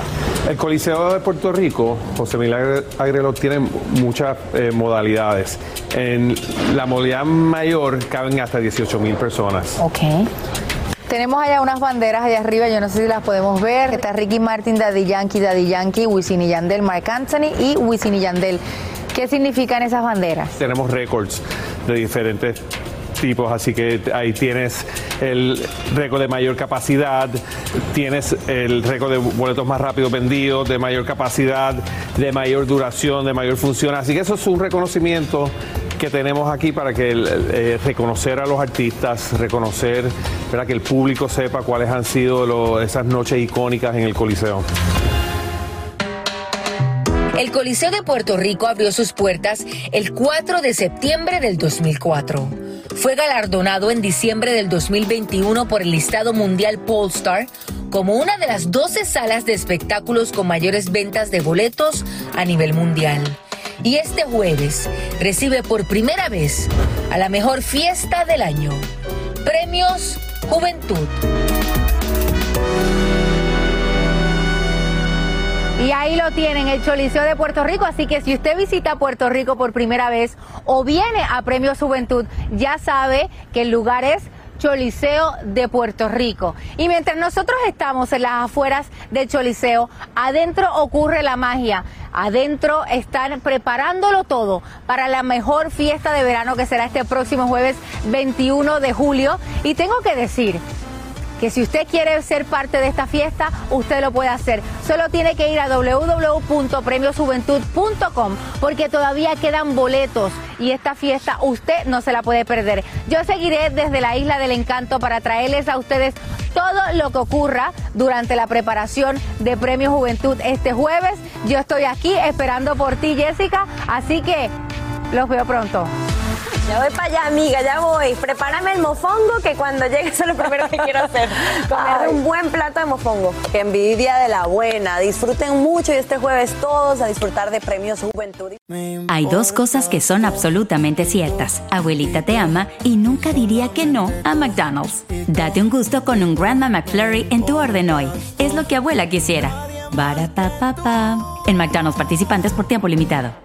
El Coliseo de Puerto Rico, José Miguel Agrelot, tiene muchas eh, modalidades. En la modalidad mayor caben hasta 18 mil personas. Ok. Tenemos allá unas banderas allá arriba, yo no sé si las podemos ver. Está Ricky Martin, Daddy Yankee, Daddy Yankee, Wisin y Yandel, Mark Anthony y Wisin y Yandel. ¿Qué significan esas banderas? Tenemos récords de diferentes tipos, así que ahí tienes el récord de mayor capacidad, tienes el récord de boletos más rápido vendidos, de mayor capacidad, de mayor duración, de mayor función, así que eso es un reconocimiento que tenemos aquí para que eh, reconocer a los artistas, reconocer para que el público sepa cuáles han sido esas noches icónicas en el Coliseo. El Coliseo de Puerto Rico abrió sus puertas el 4 de septiembre del 2004. Fue galardonado en diciembre del 2021 por el listado mundial Polestar como una de las 12 salas de espectáculos con mayores ventas de boletos a nivel mundial. Y este jueves recibe por primera vez a la mejor fiesta del año, Premios Juventud. Y ahí lo tienen, el Choliseo de Puerto Rico. Así que si usted visita Puerto Rico por primera vez o viene a Premios Juventud, ya sabe que el lugar es Choliseo de Puerto Rico. Y mientras nosotros estamos en las afueras del Choliseo, adentro ocurre la magia. Adentro están preparándolo todo para la mejor fiesta de verano que será este próximo jueves 21 de julio. Y tengo que decir que si usted quiere ser parte de esta fiesta, usted lo puede hacer. Solo tiene que ir a www.premiosjuventud.com porque todavía quedan boletos y esta fiesta usted no se la puede perder. Yo seguiré desde la Isla del Encanto para traerles a ustedes todo lo que ocurra durante la preparación de Premio Juventud este jueves. Yo estoy aquí esperando por ti, Jessica, así que los veo pronto. Ya voy para allá, amiga, ya voy. Prepárame el mofongo, que cuando llegue eso es lo primero que quiero hacer. Comer un buen plato de mofongo. Qué envidia de la buena. Disfruten mucho y este jueves todos a disfrutar de premios Juventud. Hay dos cosas que son absolutamente ciertas. Abuelita te ama y nunca diría que no a McDonald's. Date un gusto con un Grandma McFlurry en tu orden hoy. Es lo que abuela quisiera. Barapapapa. En McDonald's participantes por tiempo limitado.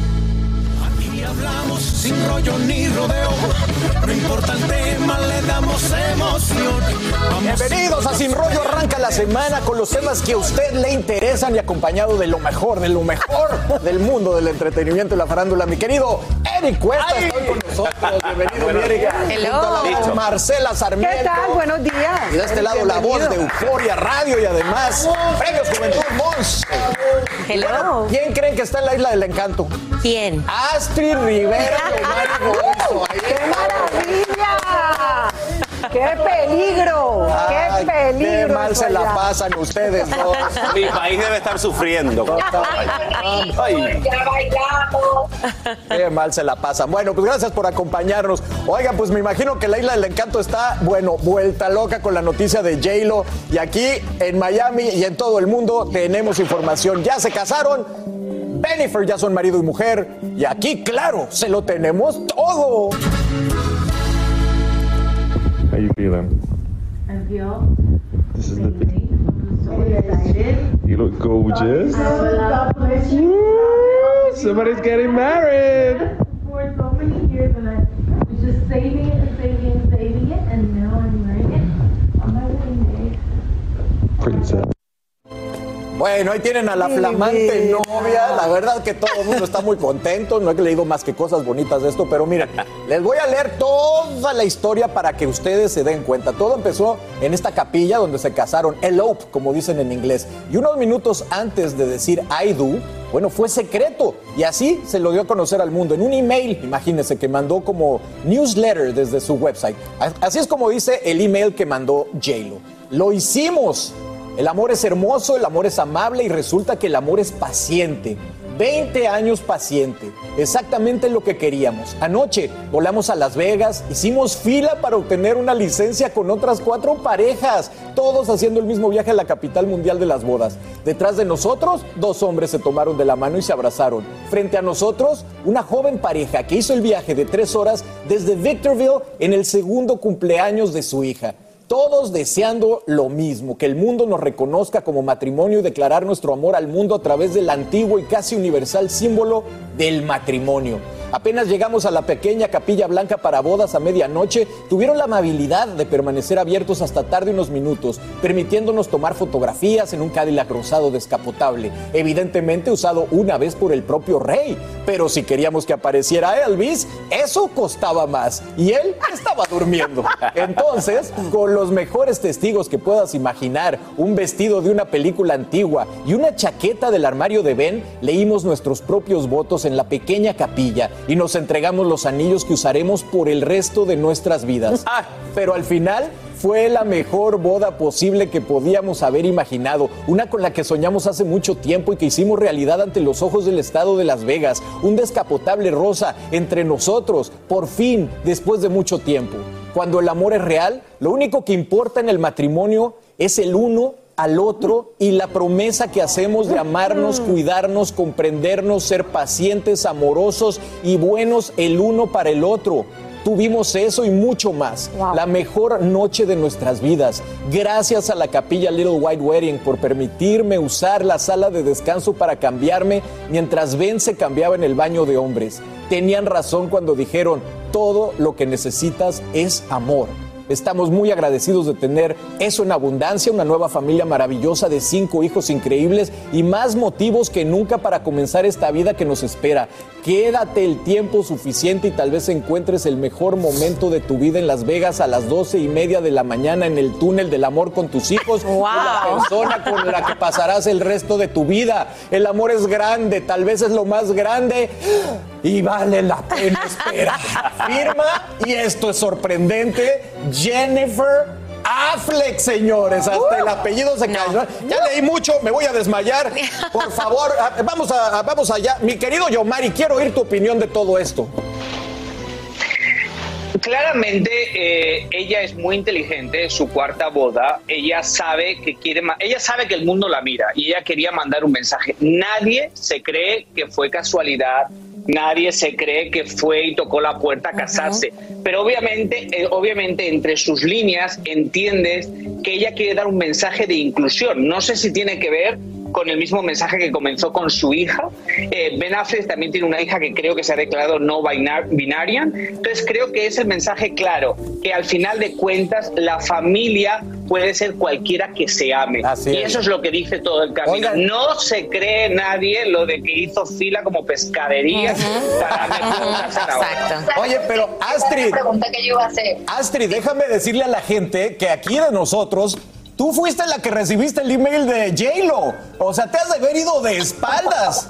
Hablamos sin rollo ni rodeo. No importa el tema, le damos emoción. Vamos Bienvenidos a Sin Rollo, arranca la semana con los temas que a usted le interesan y acompañado de lo mejor, de lo mejor del mundo del entretenimiento y la farándula. Mi querido Eric Cuesta está hoy con nosotros. Bienvenido, mi. Hello. La voz Marcela Sarmiento. ¿Qué tal? Buenos días. Y de este lado la voz de Bienvenido. Euforia Radio y además Premios Juventud Mons. Hello. Bueno, ¿Quién creen que está en la Isla del Encanto? ¿Quién? Astrid Rivera ¡Qué maravilla! ¡Qué peligro! ¡Qué Ay, peligro! Qué mal se la pasan ustedes dos. Mi país debe estar sufriendo. Ay. Ya bailamos. Qué mal se la pasan. Bueno, pues gracias por acompañarnos. Oigan, pues me imagino que la Isla del Encanto está, bueno, vuelta loca con la noticia de J-Lo. Y aquí en Miami y en todo el mundo tenemos información. Ya se casaron. Bennifer ya son marido y mujer. Y aquí, claro, se lo tenemos todo. This is the so excited. You look gorgeous. God bless you. Somebody's getting married. For so many years, and I was just saving it and saving it and saving it, and now I'm wearing it on my wedding day. Princess. Bueno, ahí tienen a la flamante novia. La verdad que todo el mundo está muy contento. No he leído más que cosas bonitas de esto, pero miren, les voy a leer toda la historia para que ustedes se den cuenta. Todo empezó en esta capilla donde se casaron, elope, como dicen en inglés. Y unos minutos antes de decir I do, bueno, fue secreto. Y así se lo dio a conocer al mundo en un email, imagínense, que mandó como newsletter desde su website. Así es como dice el email que mandó JLo. Lo hicimos. El amor es hermoso, el amor es amable y resulta que el amor es paciente. 20 años paciente, exactamente lo que queríamos. Anoche volamos a Las Vegas, hicimos fila para obtener una licencia con otras cuatro parejas, todos haciendo el mismo viaje a la capital mundial de las bodas. Detrás de nosotros, dos hombres se tomaron de la mano y se abrazaron. Frente a nosotros, una joven pareja que hizo el viaje de tres horas desde Victorville en el segundo cumpleaños de su hija. Todos deseando lo mismo, que el mundo nos reconozca como matrimonio y declarar nuestro amor al mundo a través del antiguo y casi universal símbolo del matrimonio. Apenas llegamos a la pequeña capilla blanca para bodas a medianoche, tuvieron la amabilidad de permanecer abiertos hasta tarde unos minutos, permitiéndonos tomar fotografías en un Cadillac rosado descapotable, evidentemente usado una vez por el propio rey. Pero si queríamos que apareciera Elvis, eso costaba más. Y él estaba durmiendo. Entonces, con los mejores testigos que puedas imaginar, un vestido de una película antigua y una chaqueta del armario de Ben, leímos nuestros propios votos en la pequeña capilla y nos entregamos los anillos que usaremos por el resto de nuestras vidas. Ah, pero al final fue la mejor boda posible que podíamos haber imaginado, una con la que soñamos hace mucho tiempo y que hicimos realidad ante los ojos del estado de Las Vegas, un descapotable rosa entre nosotros, por fin, después de mucho tiempo. Cuando el amor es real, lo único que importa en el matrimonio es el uno al otro y la promesa que hacemos de amarnos, cuidarnos, comprendernos, ser pacientes, amorosos y buenos el uno para el otro. Tuvimos eso y mucho más. La mejor noche de nuestras vidas. Gracias a la capilla Little White Wedding por permitirme usar la sala de descanso para cambiarme mientras Ben se cambiaba en el baño de hombres. Tenían razón cuando dijeron, todo lo que necesitas es amor. Estamos muy agradecidos de tener eso en abundancia, una nueva familia maravillosa de cinco hijos increíbles y más motivos que nunca para comenzar esta vida que nos espera. Quédate el tiempo suficiente y tal vez encuentres el mejor momento de tu vida en Las Vegas a las doce y media de la mañana en el túnel del amor con tus hijos, con la persona con la que pasarás el resto de tu vida. El amor es grande, tal vez es lo más grande y vale la pena esperar. Firma y esto es sorprendente. Jennifer Affleck, señores. Hasta el apellido se cayó. Ya leí mucho, me voy a desmayar. Por favor, a- vamos, a, a- vamos allá. Mi querido Yomari, quiero oír tu opinión de todo esto. claramente eh, ella es muy inteligente, su cuarta boda, ella sabe que quiere, ella sabe que el mundo la mira y ella quería mandar un mensaje. Nadie se cree que fue casualidad, nadie se cree que fue y tocó la puerta a casarse, pero obviamente, eh, obviamente entre sus líneas entiendes que ella quiere dar un mensaje de inclusión. No sé si tiene que ver con el mismo mensaje que comenzó con su hija. Eh, ben Affleck también tiene una hija que creo que se ha declarado no binar- binarian. Entonces creo que es el mensaje claro, que al final de cuentas la familia puede ser cualquiera que se ame. y es. eso es lo que dice todo el camino. No se cree nadie lo de que hizo fila como pescadería para me puedo casar ahora. Oye, pero Astrid, pregunta que yo iba a hacer. Astrid, déjame decirle a la gente que aquí de nosotros, tú fuiste la que recibiste el email de J-Lo. O sea, te has de haber ido de espaldas.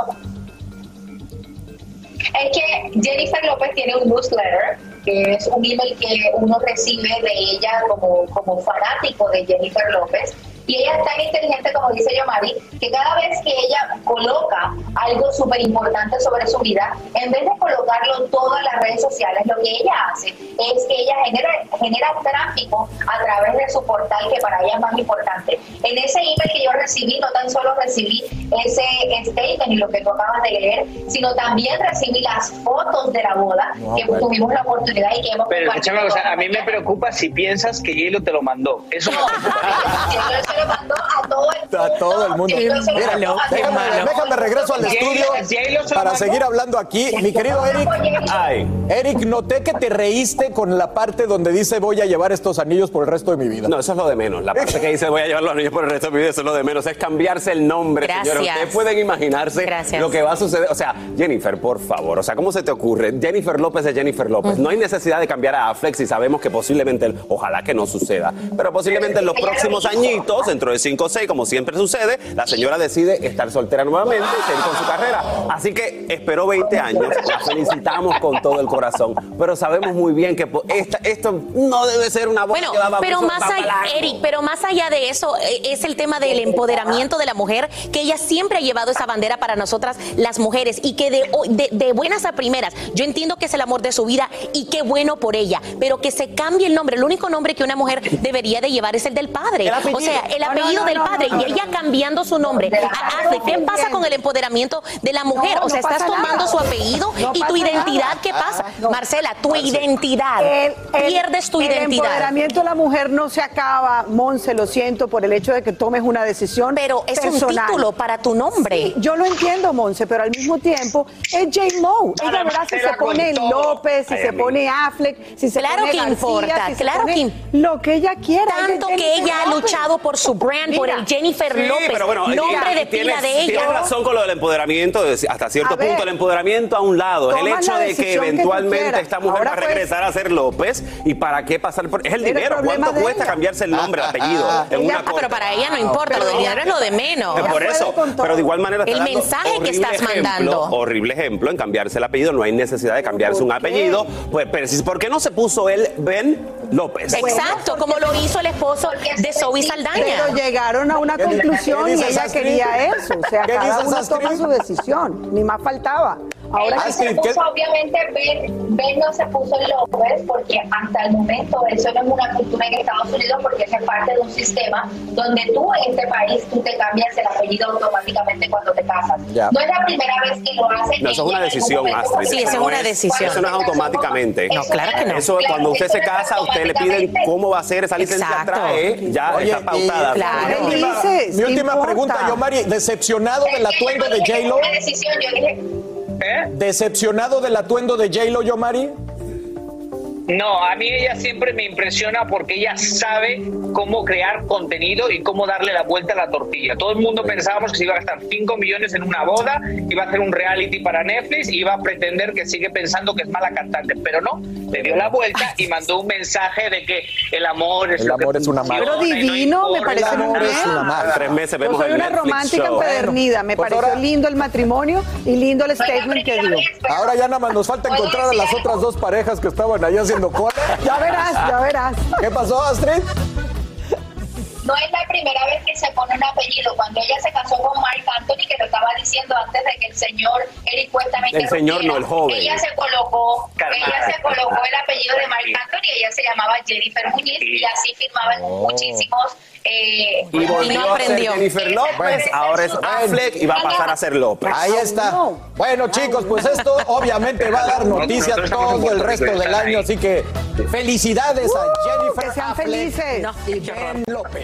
Es que Jennifer López tiene un newsletter, que es un email que uno recibe de ella como, como fanático de Jennifer López. Y ella es tan inteligente, como dice Yomari, que cada vez que ella coloca algo súper importante sobre su vida, en vez de colocarlo todo en las redes sociales, lo que ella hace es que ella genera, genera tráfico a través de su portal, que para ella es más importante. En ese email que yo recibí, no tan solo recibí ese statement y lo que tú acabas de leer, sino también recibí las fotos de la boda No, que pero- tuvimos la oportunidad y que hemos Pero compartido. escúchame, o sea, a mí me preocupa si piensas que J-Lo te lo mandó. Eso me J-Lo mandó a todo el mundo. A todo el mundo. Mira, déjame, regreso al estudio para seguir hablando aquí. Mi querido Eric. Eric, noté que te reíste con la parte donde dice voy a llevar estos anillos por el resto de mi vida. No, eso es lo de menos. La parte que dice voy a llevar los anillos por el resto de mi vida, eso es lo de menos. Es cambiarse el nombre, Gracias. señores. Ustedes pueden imaginarse Gracias. lo que va a suceder. O sea, Jennifer, por favor. O sea, ¿cómo se te ocurre? Jennifer López es Jennifer López. No hay necesidad de cambiar a Affleck si sabemos que posiblemente, ojalá que no suceda, pero posiblemente en los próximos añitos, dentro de 5 o 6, como siempre sucede, la señora decide estar soltera nuevamente y seguir con su carrera. Así que esperó 20 años, la felicitamos con todo el corazón, pero sabemos muy bien que esta- esto no debe ser una boda Bueno, que va pero más allá. Eric, pero más allá de eso eh, es el tema del empoderamiento de la mujer, que ella siempre ha llevado esa bandera para nosotras las mujeres y que de, de- de buenas a primeras, yo entiendo que es el amor de su vida y qué bueno por ella, pero que se cambie el nombre, el único nombre que una mujer debería de llevar es el del padre, El o sea, el apellido no, del no, padre no, no, y ella cambiando su nombre. A- Affleck, ¿Qué pasa con el empoderamiento de la mujer? No, o sea, no estás pasa tomando nada. su apellido No y tu pasa identidad, nada. ¿qué pasa? Ah, no. Marcela, tu identidad. El- el- Pierdes tu el identidad. empoderamiento de la mujer no se acaba, Monse, lo siento, por el hecho de que tomes una decisión Pero es un título para tu nombre. Sí, yo lo entiendo, Monse, pero al mismo tiempo es J-Lo. Ella Para verá si se pone. López, si Ay, se pone Affleck, si se Claro pone que García, importa, si se claro pone que- lo que ella quiera. Tanto Ella que ella ha luchado por su brand, por el Jennifer Sí, López, pero bueno, nombre de tienes- pila de ella. Tienes razón con lo del empoderamiento, de- hasta cierto A ver. punto el empoderamiento a un lado. El hecho la de que eventualmente esta mujer Ahora, va a pues, regresar a ser López y para qué pasar por... Es el dinero, ¿cuánto cuesta ella. cambiarse el nombre, el apellido? en una Ah, pero para ella no importa, lo del dinero es lo de menos. Por eso, pero de igual manera está El mensaje que estás ejemplo, mandando. Horrible ejemplo en cambiarse el apellido, no hay necesidad de cambiarse un apellido. Pues, pero, si- ¿por qué no se puso él Ben López? Exacto, como lo hizo el esposo de Zoe Saldaña. Pero llegaron a una ¿Qué di- conclusión y ella quería eso. O sea, ¿Qué cada uno toma su decisión. Ni más faltaba. Ahora que no se puso, obviamente, Ben, Ben no se puso en López porque hasta el momento eso no es una cultura en Estados Unidos porque eso es parte de un sistema donde tú en este país tú te cambias el apellido automáticamente cuando te casas. Ya. No es la primera vez que lo hace. No, eso es una decisión, Astrid. Sí, esa es una decisión. Eso no es automáticamente. No, claro que no. Eso Claro, cuando usted eso se casa, usted le piden cómo va a ser esa licencia Exacto. trae, ya Oye, está pautada. y- Claro. Mi última, dices? mi ¿Qué última pregunta, Yomari, ¿decepcionado del atuendo de J-Lo? Una decisión, yo dije, ¿Eh? ¿Decepcionado del atuendo de J-Lo, Yomari? No, a mí ella siempre me impresiona porque ella sabe cómo crear contenido y cómo darle la vuelta a la tortilla. Todo el mundo pensábamos que se iba a gastar 5 millones en una boda, iba a hacer un reality para Netflix y iba a pretender que sigue pensando que es mala cantante, pero no, le dio la vuelta y mandó un mensaje de que el amor es El lo que amor es una funciona Pero y no divino, me parece muy amor es bien. una. En tres meses Yo vemos soy el una romántica show. empedernida. Me Pues pareció ahora- lindo el matrimonio y lindo el statement que dio. Ahora ya nada más nos falta encontrar a las otras dos parejas que estaban ahí haciendo cola. Ya verás, ya verás. ¿Qué pasó, Astrid? no es la primera vez que se pone un apellido. Cuando ella se casó con Mark Anthony, que lo estaba diciendo antes de que el señor Eric Cuesta me El señor, no, el joven. Ella se colocó, Carmada. ella se colocó el apellido de Marc Anthony, ella se llamaba Jennifer Muñiz y así firmaban muchísimos. Eh, Y volvió a ser Jennifer López, Pues, ahora es Affleck y va a pasar a ser López. Ahí está. Bueno, chicos, pues esto obviamente va a dar noticias todo el resto del año, así que felicidades a Jennifer que sean Affleck. felices. y Ben López.